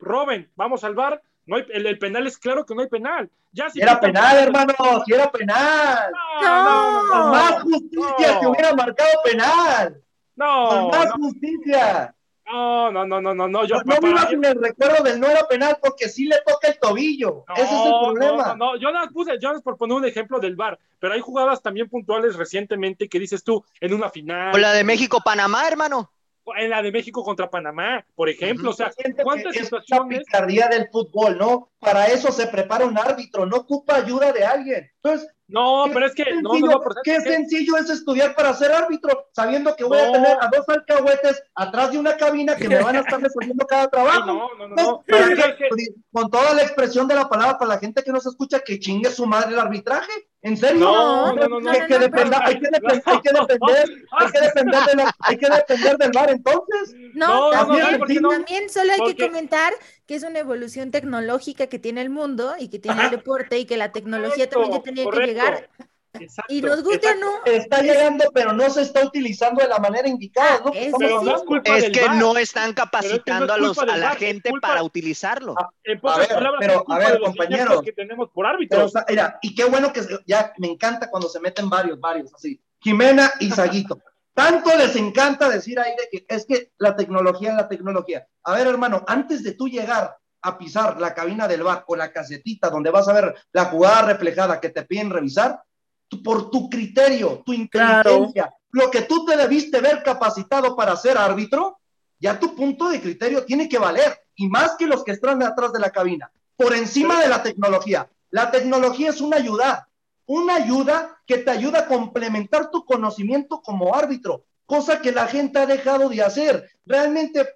Roben, vamos al VAR. No hay, el, el penal es claro que no hay penal. Ya si Era quitan- penal, hermano, si era penal. No, Con no, más justicia que hubiera marcado penal. no, Con más no, justicia. No, no, no, no, no, no, yo No, no mí- en el recuerdo del no era penal porque sí le toca el tobillo. No, Ese es el problema. No, no, no, yo nada más puse, yo nada más por poner un ejemplo del VAR, pero hay jugadas también puntuales recientemente que dices tú, en una final, O la de México-Panamá, hermano. en la de México contra Panamá, por ejemplo, o sea, Siento ¿cuántas que es la picardía del fútbol, ¿no? Para eso se prepara un árbitro, no ocupa ayuda de alguien. Entonces, No, pero es que, no, sencillo, no, no, pero qué sencillo es estudiar para ser árbitro, sabiendo que voy a tener a dos alcahuetes atrás de una cabina que me van a estar resolviendo cada trabajo. no, no, no, No, no. para ¿Sabes que- qué? con toda la expresión de la palabra para la gente que nos escucha, que chingue su madre el arbitraje. ¿En serio? No, no, no, hay, que depender, hay que depender, hay que depender de la- hay que depender del bar entonces. No, No, no, también, ¿sabe por qué no? también solo hay que Porque- comentar que es una evolución tecnológica que tiene el mundo y que tiene el deporte y que la tecnología Correcto, también ya tenía correcto. que llegar. Exacto, Y nos guste o exacto. no, Está llegando, pero no se está utilizando de la manera indicada. ¿no? Pero es hablando. culpa Es del que no están Pero es que capacitando no es a, los, a la gente culpa- para utilizarlo. Ah, En pocas A ver, palabras, pero, a ver, compañeros. que tenemos por Pero, árbitros. o sea, mira, y qué bueno que ya me encanta cuando se meten varios, varios, así. Jimena y Saguito. Tanto les encanta decir ahí de que es que la tecnología es la tecnología. A ver, hermano, antes de tú llegar a pisar la cabina del bar o la casetita donde vas a ver la jugada reflejada que te piden revisar, tú- por tu criterio, tu inteligencia, lo que tú te debiste ver capacitado para ser árbitro, ya tu punto de criterio tiene que valer, y más que los que están atrás de la cabina, por encima de la tecnología. La tecnología es una ayuda, una ayuda que te ayuda a complementar tu conocimiento como árbitro, cosa que la gente ha dejado de hacer. Realmente,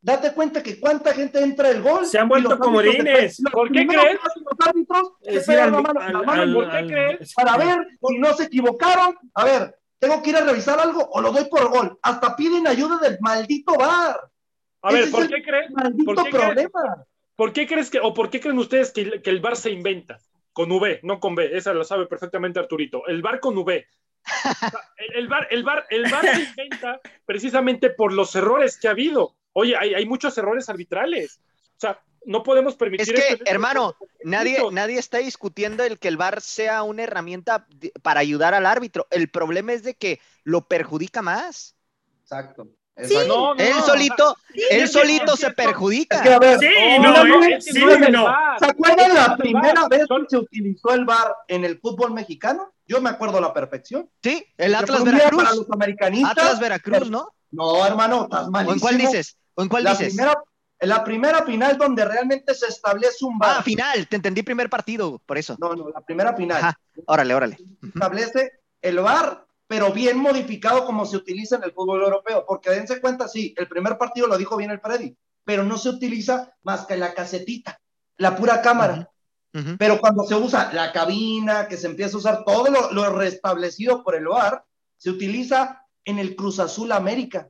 date cuenta que cuánta gente entra el gol. Se han vuelto comodines. ¿Por qué crees? que hacen Los árbitros Es se decir, pegan al- la mano- al- la mano al- ¿por qué crees? para ver si no se equivocaron. A ver, tengo que ir a revisar algo o lo doy por gol. Hasta piden ayuda del maldito bar. A ver, Ese ¿por qué crees? maldito ¿Por qué crees? problema. ¿Por qué crees que, o por qué creen ustedes que, el- que el VAR se inventa? Con V, no con B, esa lo sabe perfectamente Arturito. El VAR con V. El, el VAR, el, VAR, el VAR se inventa precisamente por los errores que ha habido. Oye, hay, hay muchos errores arbitrales. O sea, no podemos permitir Es que, esto en hermano, nadie, nadie está discutiendo el que el VAR sea una herramienta para ayudar al árbitro. El problema es de que lo perjudica más. Exacto. Sí. exacto. No, no, Él solito, sea, él solito se perjudica. Es que a ver, Sí, No, no, no, es sí. ¿Se acuerdan la primera vez que se utilizó el VAR en el fútbol mexicano? Yo me acuerdo a la perfección. Sí, el Atlas día Para Veracruz. los americanistas. Atlas Veracruz, ¿no? No, hermano, estás ¿O malísimo. en cuál dices? ¿O en cuál la dices? Primera, la primera final donde realmente se establece un VAR. Ah, final, te entendí primer partido, por eso. No, no, la primera final. Ajá, órale, órale. establece el VAR, pero bien modificado como se utiliza en el fútbol europeo. Porque dense cuenta, sí, el primer partido lo dijo bien el Freddy, pero no se utiliza más que la casetita, la pura cámara. Ujú. Pero cuando se usa la cabina, que se empieza a usar todo lo, lo restablecido por el VAR, se utiliza en el Cruz Azul América.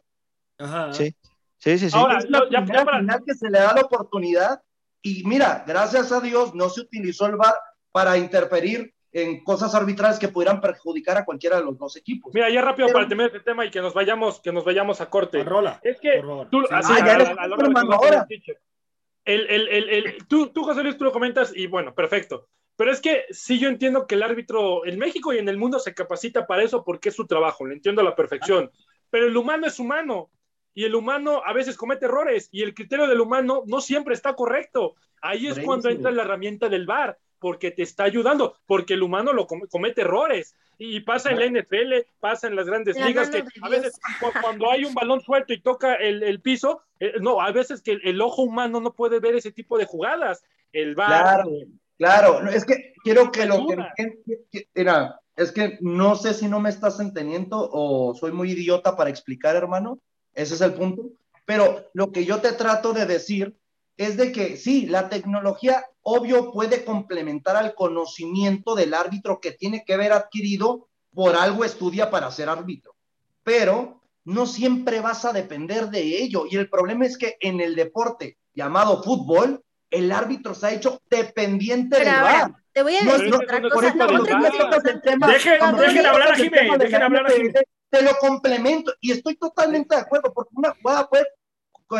Ajá. Sí, sí, sí. sí. Ahora, es la yo- ya- primera ya para- final que se le da la oportunidad. Y mira, gracias a Dios no se utilizó el VAR para interferir en cosas arbitrales que pudieran perjudicar a cualquiera de los dos equipos. Mira, ya rápido Pero- para terminar este tema y que nos vayamos, que nos vayamos a corte. Rola, Es que tú, Sí. así, Ah, ya a- eres a- a la tú, a tú, tú, José Luis, tú lo comentas y bueno, perfecto. Pero es que sí yo entiendo que el árbitro en México y en el mundo se capacita para eso porque es su trabajo, lo entiendo a la perfección. Pero el humano es humano y el humano a veces comete errores y el criterio del humano no siempre está correcto. Ahí es cuando entra la herramienta del VAR, porque te está ayudando, porque el humano lo com- comete errores. Y pasa en la NFL, pasa en las grandes La ligas, que a veces cu- cuando hay un balón suelto y toca el, el piso, eh, no, a veces que el, el ojo humano no puede ver ese tipo de jugadas. El VAR, Claro, claro. No, Es que quiero que lo que- que- mira, es que no sé si no me estás entendiendo o soy muy idiota para explicar, hermano. Ese es el punto. Pero lo que yo te trato de decir es de que sí, la tecnología, obvio, puede complementar al conocimiento del árbitro que tiene que haber adquirido por algo estudia para ser árbitro. Pero no siempre vas a depender de ello. Y el problema es que en el deporte llamado fútbol, el árbitro se ha hecho dependiente Pero del ahora, VAR. te voy a decir no, otra no, Por cosa. eso No, dejen tocas hablar a el Jimé, tema de dejen la hablar a NFL, Jimé. Te lo complemento y estoy totalmente de acuerdo porque una jugada puede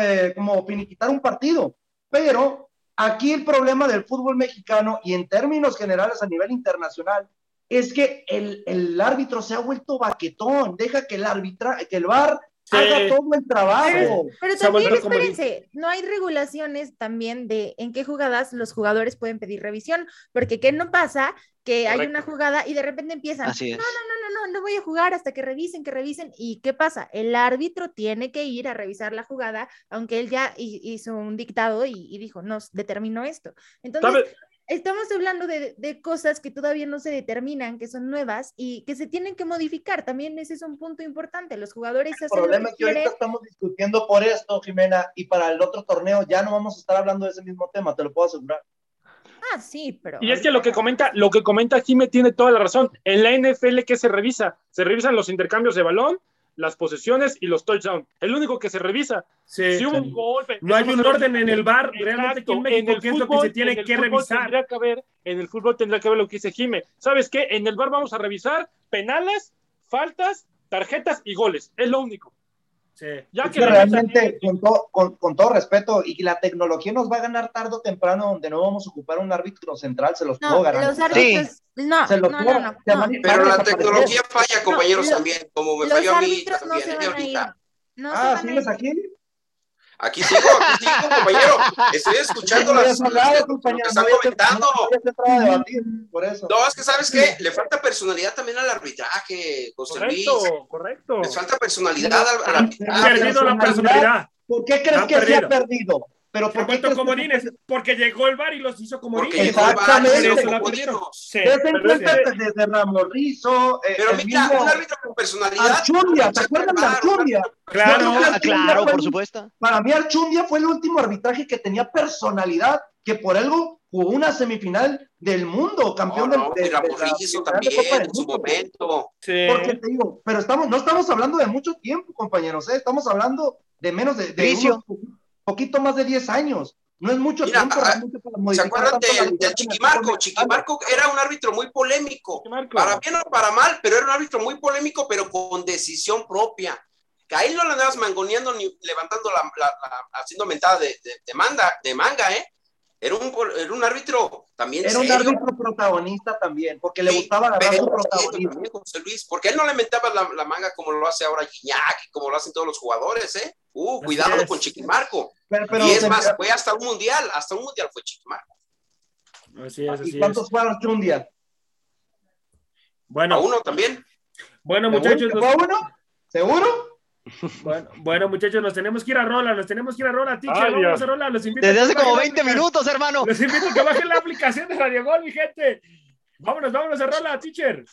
eh, como finiquitar un partido, pero aquí el problema del fútbol mexicano y en términos generales a nivel internacional es que el, el árbitro se ha vuelto baquetón, deja que el árbitra, que el VAR Sí. haga todo el trabajo. Pero, pero también, espérense, no hay regulaciones también de en qué jugadas los jugadores pueden pedir revisión, porque ¿qué no pasa? Que hay una jugada y de repente empiezan, Así es. no, no, no, no voy a jugar hasta que revisen, que revisen. ¿Y qué pasa? El árbitro tiene que ir a revisar la jugada, aunque él ya hi- hizo un dictado y, y dijo, nos determinó esto. Entonces, estamos hablando de, de cosas que todavía no se determinan, que son nuevas y que se tienen que modificar. También ese es un punto importante. Los jugadores El hacen lo problema que es que ahorita estamos discutiendo por esto, Jimena, y para el otro torneo ya no vamos a estar hablando de ese mismo tema, te lo puedo asegurar. Ah, sí, pero. Y es que lo que comenta, lo que comenta Jimé tiene toda la razón. En la NFL, ¿qué se revisa? Se revisan los intercambios de balón, las posesiones y los touchdowns. El único que se revisa. Sí. Si hubo un golpe. No hay un orden en el VAR, realmente aquí en el ¿qué es lo que fútbol- se tiene en el que fútbol revisar? Tendría que haber, en el fútbol tendría que haber lo que dice Jimé. ¿Sabes qué? En el bar vamos a revisar penales, faltas, tarjetas y goles. Es lo único. Sí. Ya Es que realmente, con, to- con, con todo respeto, y la tecnología nos va a ganar tarde o temprano, donde no vamos a ocupar un árbitro central, se los puedo garantizar. los árbitros. No, Se los no, puedo- no, no, se no. van- Pero la tecnología falla, compañeros, también, como me falló a mí también. ahorita. Ah, ¿sigues aquí? Aquí sigo, aquí sigo, compañero. Estoy escuchando las, hablado, lo que están no comentando. no por eso. Es que sabes qué, le falta personalidad también al arbitraje, José Luis. Correcto, correcto. Les falta personalidad al, arbitraje. perdido la personalidad. ¿Por qué crees Han que se ha perdido? Pero ¿por qué crees que- comodines porque llegó el VAR y los hizo comodines. Exactamente. Sí. Cuenta desde Rizo, eh, Pero mira, mismo un árbitro con personalidad. Archundia, ¿te acuerdan de Archundia? Claro. Ah, Archundia claro, por el- supuesto. Para mí Archundia fue el último arbitraje que tenía personalidad, que por algo jugó una semifinal del mundo, campeón No, no, del, de, la Copa también del en su Mundo. momento. Sí. Porque te digo, pero estamos, no estamos hablando de mucho tiempo, compañeros, ¿eh? estamos hablando de menos de, de Bricio. unos- poquito más de 10 años. No es mucho Mira, tiempo ah, realmente para ¿Se acuerdan la del, me Chiquimarco? Chiquimarco era un árbitro muy polémico, Chiquimarco. para bien o para mal, pero era un árbitro muy polémico, pero con decisión propia. Que ahí no le andabas mangoneando ni levantando la, la- la- haciendo mentada de, de, de manga, de manga, ¿eh? Era un, era un árbitro también Era un árbitro protagonista también, porque le gustaba protagonismo. también, José Luis, porque él no le mentaba la, la manga como lo hace ahora Guiñac, como lo hacen todos los jugadores, ¿eh? Uh, cuidado con Chiquimarco. Pero, pero y es se- más, fue hasta un mundial, hasta un mundial fue Chiquimarco. Así es, así ¿y es. cuántos fueron un día? A Bueno, uno también. bueno, muchachos, ¿Fue nos- uno? ¿Seguro? bueno, bueno, muchachos, nos tenemos que ir a rola, nos tenemos que ir a rola, teacher, Ay, vamos Dios. a rola, los invito Desde a hace como bajen la 20 aplicación. minutos, hermano. Los invito a que bajen la aplicación de Radio Gol, mi gente. Vámonos, vámonos a rola, teacher.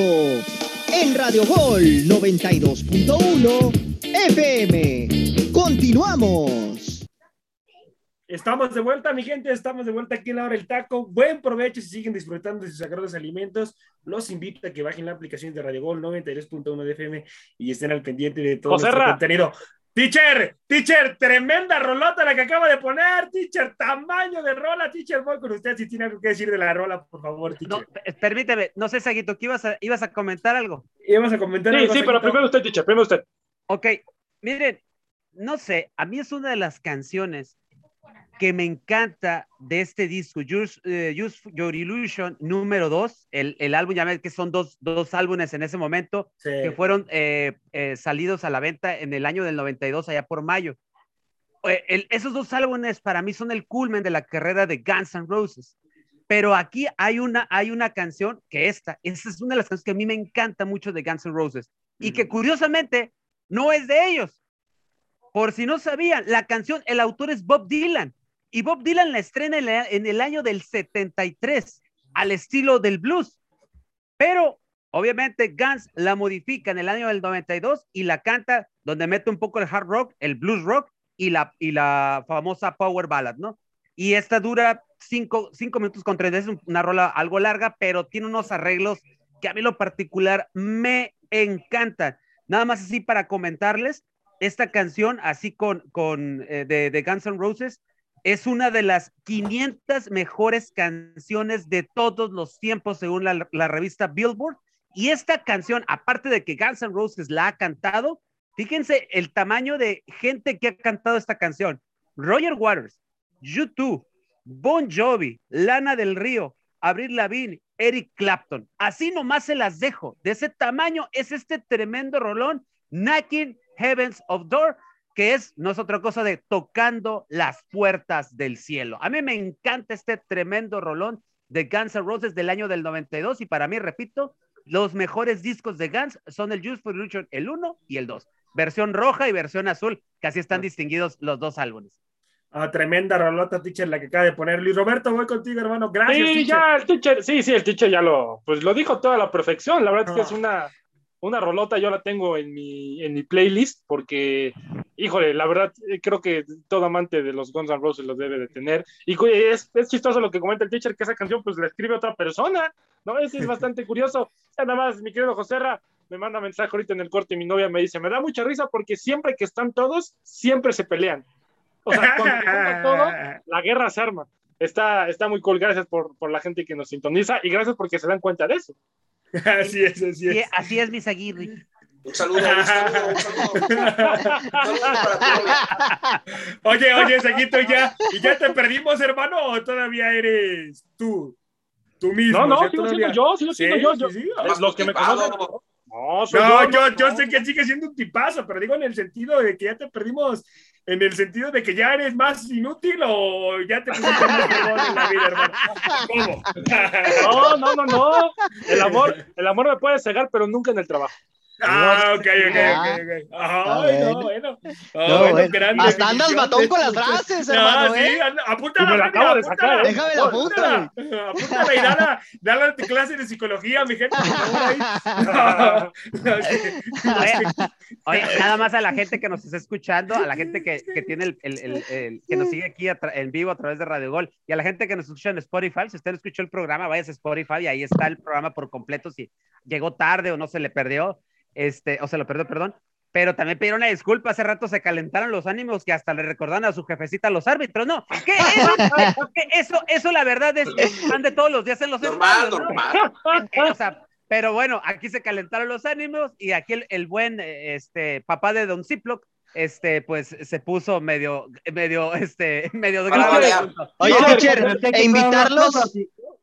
En Radio Gol 92.1 FM. Continuamos. Estamos de vuelta, mi gente, estamos de vuelta aquí en la hora del taco. Buen provecho si siguen disfrutando de sus sagrados alimentos. Los invito a que bajen la aplicación de Radio Gol 93.1 de FM y estén al pendiente de todo nuestro contenido. Teacher, teacher, tremenda rolota la que acaba de poner, teacher, tamaño de rola, teacher, voy con usted si tiene algo que decir de la rola, por favor, No, teacher. eh, permíteme, no sé, Saguito, ¿qué ibas a, ibas a comentar algo? Íbamos a comentar Sí, algo, sí, pero Saguito? primero usted, teacher, primero usted. Ok, miren, no sé, a mí es una de las canciones que me encanta de este disco, Use, eh, Use Your Illusion número 2, el, el álbum, ya ves que son dos, dos álbumes en ese momento, Sí. que fueron eh, eh, salidos a la venta en el año del 92, allá por mayo. Eh, el- esos dos álbumes para mí son el culmen de la carrera de Guns N' Roses. Pero aquí hay una, hay una canción que esta, esta es una de las canciones que a mí me encanta mucho de Guns N' Roses y que curiosamente no es de ellos. Por si no sabían, la canción, el autor es Bob Dylan y Bob Dylan la estrena en, el año del 73 al estilo del blues. Pero obviamente Guns la modifica en el año del 92 y la canta donde mete un poco el hard rock, el blues rock y la, y la famosa power ballad, ¿no? Y esta dura cinco, cinco minutos con tres, es un- una rola algo larga, pero tiene unos arreglos que a mí lo particular me encantan. Nada más así para comentarles, esta canción, así con, con eh, de, de Guns N' Roses, es una de las 500 mejores canciones de todos los tiempos según la, revista Billboard. Y esta canción, aparte de que Guns N' Roses la ha cantado, fíjense el tamaño de gente que ha cantado esta canción. Roger Waters, U2, Bon Jovi, Lana del Río, Avril Lavigne, Eric Clapton. Así nomás se las dejo. De ese tamaño es este tremendo rolón, Knocking Heavens of Door, que es, no es otra cosa de tocando las puertas del cielo. A mí me encanta este tremendo rolón de Guns N' Roses del año del 92 y para mí, repito, los mejores discos de Guns son el Juice for Illusion, el 1 y el 2. Versión roja y versión azul, que así están distinguidos los dos álbumes. Ah, tremenda rolota, teacher, la que acaba de poner. Luis Roberto, voy contigo, hermano. Gracias, Sí, teacher. ya, el teacher, sí, sí, el teacher ya lo, pues lo dijo toda la perfección. La verdad es que Ah. es una, una rolota, yo la tengo en mi, en mi playlist porque, híjole, la verdad, eh, creo que todo amante de los Guns N' Roses los debe de tener. Y es, es chistoso lo que comenta el teacher, que esa canción pues la escribe otra persona, ¿no? Eso es bastante curioso. Nada más, mi querido Joserra, me manda mensaje ahorita en el corte y mi novia me dice, me da mucha risa porque siempre que están todos, siempre se pelean. O sea, cuando se todo, la guerra se arma. Está, está muy cool. Gracias por, por la gente que nos sintoniza y gracias porque se dan cuenta de eso. así es, así es. así es, mis Aguirre. Un saludo, un saludo, un saludo. Un saludo para novia. Oye, oye, Seguito, ya, ¿y ya te perdimos, hermano, o todavía eres tú? Tú mismo. No, o sea, no, sigo todavía- siendo yo, sigo siendo Sí, yo. sí, yo- sí. los- los que me conocen. No, soy No, yo, no, yo no. sé que sigue siendo un tipazo, pero digo en el sentido de que ya te perdimos, en el sentido de que ya eres más inútil o ya te pusiste más en la vida, hermano. ¿Cómo? No, no, no, no. El amor, el amor me puede cegar, pero nunca en el trabajo. Ah, ok, ok, Ah. ok, ok. Ay, bueno. no, bueno. Ah, No, bueno, bueno. gran Hasta andas matón con las frases, Ah, hermano, sí, ¿eh? apúntala, la acabo de sacar, ¿eh? Déjame la apunto, Apúntala, y dala, dala tu clase de psicología, mi gente, por favor, ahí. No, no, sí. Oye, oye, nada más a la gente que nos está escuchando, a la gente que, que tiene el, el- el- el- que nos sigue aquí en vivo a través de Radio Gol y a la gente que nos escucha en Spotify, si usted no escuchó el programa, váyase a Spotify y ahí está el programa por completo si llegó tarde o no se le perdió, este, o se lo perdió, perdón. Pero también pidieron una disculpa, hace rato se calentaron los ánimos que hasta le recordaron a su jefecita a los árbitros, ¿no? ¿Qué? Eso, que eso, eso la verdad es, es pan de todos los días en los Normal. Eh, o sea, pero bueno, aquí se calentaron los ánimos y aquí el, el buen este, papá de Don Ziploc, este, pues se puso medio, medio, este, medio variar. Oye, que e que invitarlos.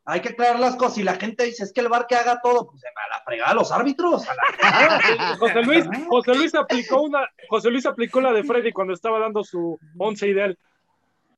Hay que aclarar las cosas. Y la gente dice, es que el bar que haga todo, pues a la fregada los árbitros. a la- José Luis, José Luis aplicó una, José Luis aplicó la de Freddy cuando estaba dando su once ideal.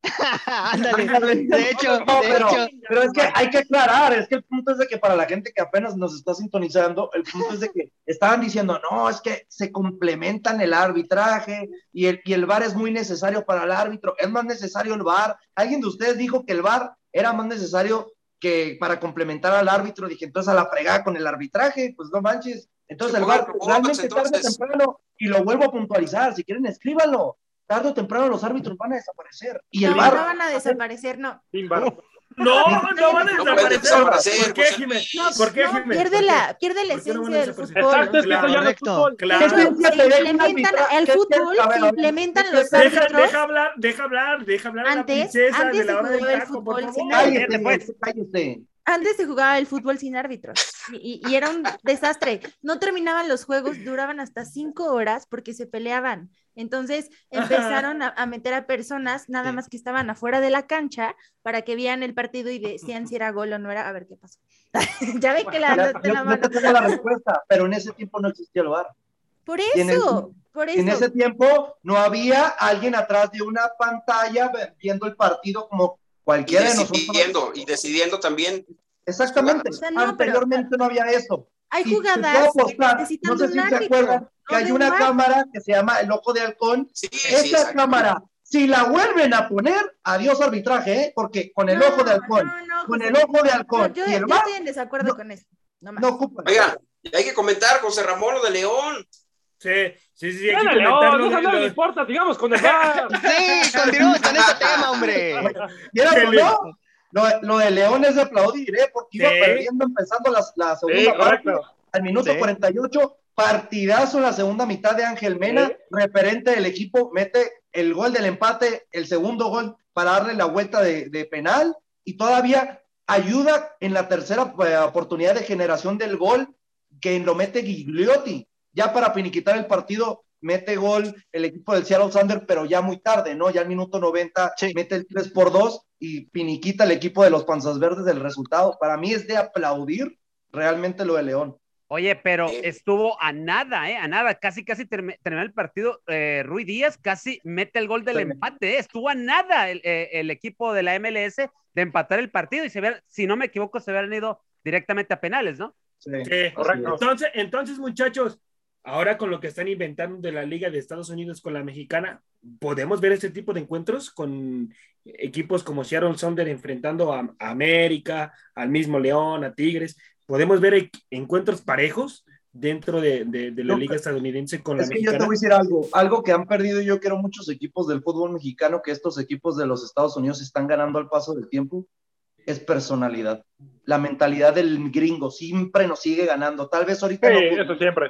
Ándale. De hecho, No, de pero, hecho. pero es que hay que aclarar, es que el punto es de que para la gente que apenas nos está sintonizando, el punto es de que estaban diciendo, no, es que se complementan el arbitraje y el, y el VAR es muy necesario para el árbitro, es más necesario el VAR. Alguien de ustedes dijo que el VAR era más necesario que para complementar al árbitro, dije, entonces a la fregada con el arbitraje, pues no manches. Entonces el VAR realmente tarde o temprano, y lo vuelvo a puntualizar, si quieren escríbanlo, tarde o temprano los árbitros van a desaparecer. Y el No, VAR no van a desaparecer, no. Sin VAR. No, no van a No desaparecer. ¿Por qué, Jiménez? ¿Por qué, No, Jiménez? pierde la, pierde la ¿Por qué no esencia del fútbol. Exacto, es que eso ya no es fútbol. Claro. Se implementan el fútbol, se implementan los Deja, árbitros. deja hablar, deja hablar, deja hablar a la Antes- princesa antes de la se hora del jugaba el taco, por favor. pues. cállate. Antes se jugaba el fútbol sin árbitros y, y- y era un desastre. No terminaban los juegos, duraban hasta cinco horas porque se peleaban. Entonces empezaron a, a meter a personas nada Sí. más que estaban afuera de la cancha para que vieran el partido y decían si era gol o no era. A ver qué pasó. ya ve que la, yo, la yo mano. te tengo la respuesta, pero en ese tiempo no existía el VAR. Por Y en el- eso, por eso. En ese tiempo no había alguien atrás de una pantalla viendo el partido como Y cualquiera de nosotros. decidiendo, y decidiendo también. Exactamente. O sea, no, pero- Anteriormente no había eso. Hay jugadas que necesitan no sé si se árbitro. acuerdan que hay una VAR. cámara que se llama el ojo de halcón. Sí, sí, Esa exacto. cámara, si la vuelven a poner, adiós arbitraje, ¿eh? porque con el No, ojo de halcón, no, no, con José el ojo de no, halcón yo, y el yo estoy en desacuerdo no- con eso. No más. y hay que comentar, José Ramón, lo de León. Sí, sí, sí, hay que de León, no, le importa, digamos, con el. Sí, continuamos con ese tema, hombre. ¿Quieras Que o le- no? Lo, lo de León es de aplaudir, ¿eh? porque iba Sí. perdiendo empezando la, la segunda Sí, parte. al minuto Sí. 48, partidazo en la segunda mitad de Ángel Mena, referente del equipo, mete el gol del empate, el segundo gol para darle la vuelta de, de penal y todavía ayuda en la tercera eh, oportunidad de generación del gol que lo mete Gigliotti. Ya para finiquitar el partido, mete gol el equipo del Seattle Sander, pero ya muy tarde, ¿no? Ya al minuto 90 Sí. mete el 3 por 2 y finiquita el equipo de los Panzas Verdes del resultado. Para mí es de aplaudir realmente lo de León. Oye, pero estuvo a nada, ¿eh? A nada. Casi, casi termi- terminó el partido. eh, Rui Díaz casi mete el gol del Sí. empate, ¿eh? Estuvo a nada el, eh, el equipo de la MLS de empatar el partido y se ve, si no me equivoco, se habían ido directamente a penales, ¿no? Sí, Sí, correcto. Entonces, entonces, muchachos, ahora con lo que están inventando de la Liga de Estados Unidos con la mexicana, ¿podemos ver este tipo de encuentros con equipos como Seattle Sonder enfrentando a, a América, al mismo León, a Tigres? ¿Podemos ver encuentros parejos dentro de, de- de la No, Liga estadounidense con la Es que yo te voy a decir algo, algo que han perdido yo quiero muchos equipos del fútbol mexicano, que estos equipos de los Estados Unidos están ganando al paso del tiempo, es personalidad. La mentalidad del gringo siempre nos sigue ganando. Tal vez ahorita Sí, en, lo, eso siempre.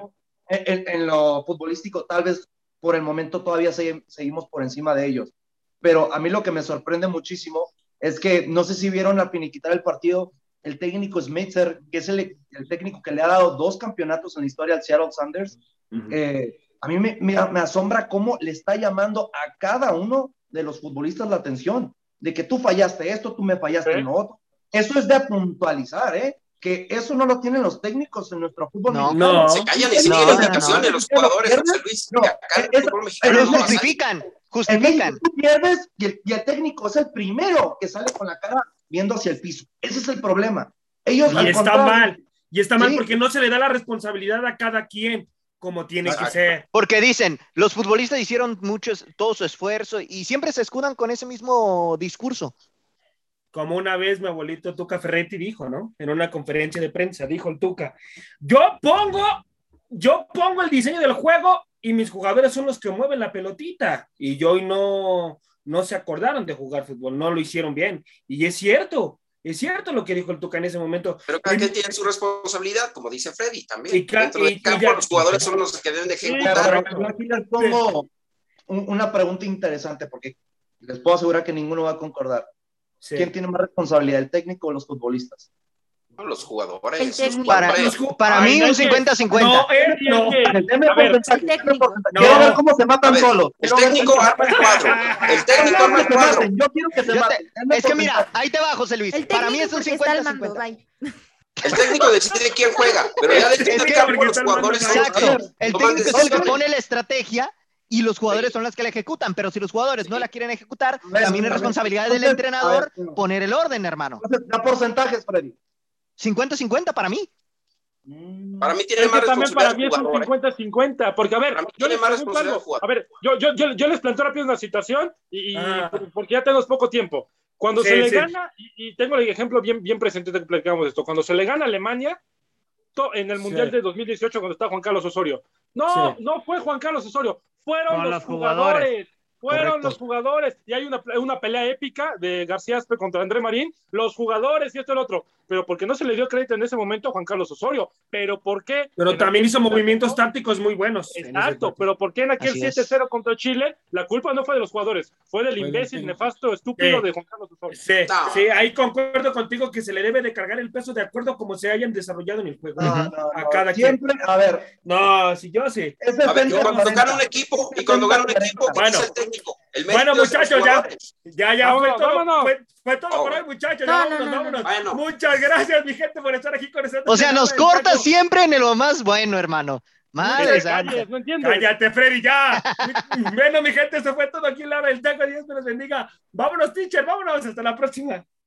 En- en lo futbolístico, tal vez por el momento todavía se- seguimos por encima de ellos. Pero a mí lo que me sorprende muchísimo es que no sé si vieron al finiquitar el partido, el técnico Smitzer, que es el, el técnico que le ha dado dos campeonatos en la historia al Seattle Sanders, eh, a mí me, me- me asombra cómo le está llamando a cada uno de los futbolistas la atención, de que tú fallaste esto, tú me fallaste Sí. en lo otro. Eso es de puntualizar, ¿eh? Que eso no lo tienen los técnicos en nuestro fútbol No. mexicano. No. Se callan y No, siguen indicaciones no. los jugadores, Pero José Luis. no, acá en el fútbol mexicano justifican, En justifican. México tú pierdes y el, y el técnico es el primero que sale con la cara viendo hacia el piso. Ese es el problema. Ellos, Y al está mal, y está mal Sí. porque no se le da la responsabilidad a cada quien como tiene que ser. Porque dicen, los futbolistas hicieron muchos, todo su esfuerzo y siempre se escudan con ese mismo discurso. Como una vez mi abuelito Tuca Ferretti dijo, ¿no? En una conferencia de prensa, dijo el Tuca, yo pongo, yo pongo el diseño del juego y mis jugadores son los que mueven la pelotita. Y yo hoy no, no se acordaron de jugar fútbol, no lo hicieron bien. Y es cierto, es cierto lo que dijo el Tuca en ese momento. Pero cada quien tiene su responsabilidad, como dice Freddy también. Y Dentro del y- y campo, ya- los jugadores son los que deben de ejecutar. Pero aquí les pongo un- una pregunta interesante porque les puedo asegurar que ninguno va a concordar. Sí. ¿Quién tiene más responsabilidad, el técnico o los futbolistas? ¿no? Los jugadores. El técnico. Para, jugadores. para Ay, mí no un es que- 50-50. No, él no. El técnico. Quiero ver cómo se matan solos. El técnico arma el cuadro. El técnico arma el cuadro. Yo quiero que se maten. Es que mira, ahí te va, José Luis. El Para mí es un porque está al mando, 50-50. bye. El técnico decide quién juega, pero ya del que campo los jugadores Exacto. El técnico es el que pone la estrategia y los jugadores son los que la ejecutan. Pero si los jugadores no la quieren ejecutar, también es responsabilidad del entrenador poner el orden, hermano. Da porcentajes, Freddy. 50-50 para mí. Para mí tiene Es más que también para mí es un jugador. ¿eh? 50-50, porque a ver, Para mí yo les pregunto algo. A ver, yo, yo, yo, yo les planteo rápido una situación y, y- Ah. porque ya tenemos poco tiempo. Cuando Sí, se le gana, y, y tengo el ejemplo bien, bien presente de que platicamos esto, cuando se le gana a Alemania to- en el Mundial Sí. de 2018 cuando está Juan Carlos Osorio. No, Sí. no fue Juan Carlos Osorio, fueron Con los, los jugadores. jugadores. Fueron Correcto. los jugadores. Y hay una, una pelea épica de García Aspe contra André Marín. Los jugadores y esto y el otro. Pero porque no se le dio crédito en ese momento a Juan Carlos Osorio. Pero ¿por qué? Pero también hizo movimientos tácticos muy buenos. Exacto, pero ¿por qué en aquel Así es. 7-0 contra Chile la culpa no fue de los jugadores? Fue del imbécil, nefasto, estúpido Sí. de Juan Carlos Osorio. Sí, No. sí, ahí concuerdo contigo que se le debe de cargar el peso de acuerdo a como se hayan desarrollado en el juego. No, no, A no. cada quien. Siempre, a ver, No, si yo sí. es A ver, cuando 40. gana un equipo, y cuando gana un equipo, ¿qué Bueno. Técnico? El Bueno, muchachos, ya, ya, ya Vámonos, fue todo, vámonos. fue, fue todo por hoy, muchachos. No, ya no, vámonos, no, no. vámonos. Bueno. Muchas gracias, mi gente, por estar aquí con nosotros. O sea, nos corta siempre en lo más bueno, hermano. Madre Te santa. calles, no entiendo. Cállate, Freddy, ya. bueno, mi gente, eso fue todo aquí en la hora del taco. Dios me los bendiga. Vámonos, teacher, vámonos. Hasta la próxima.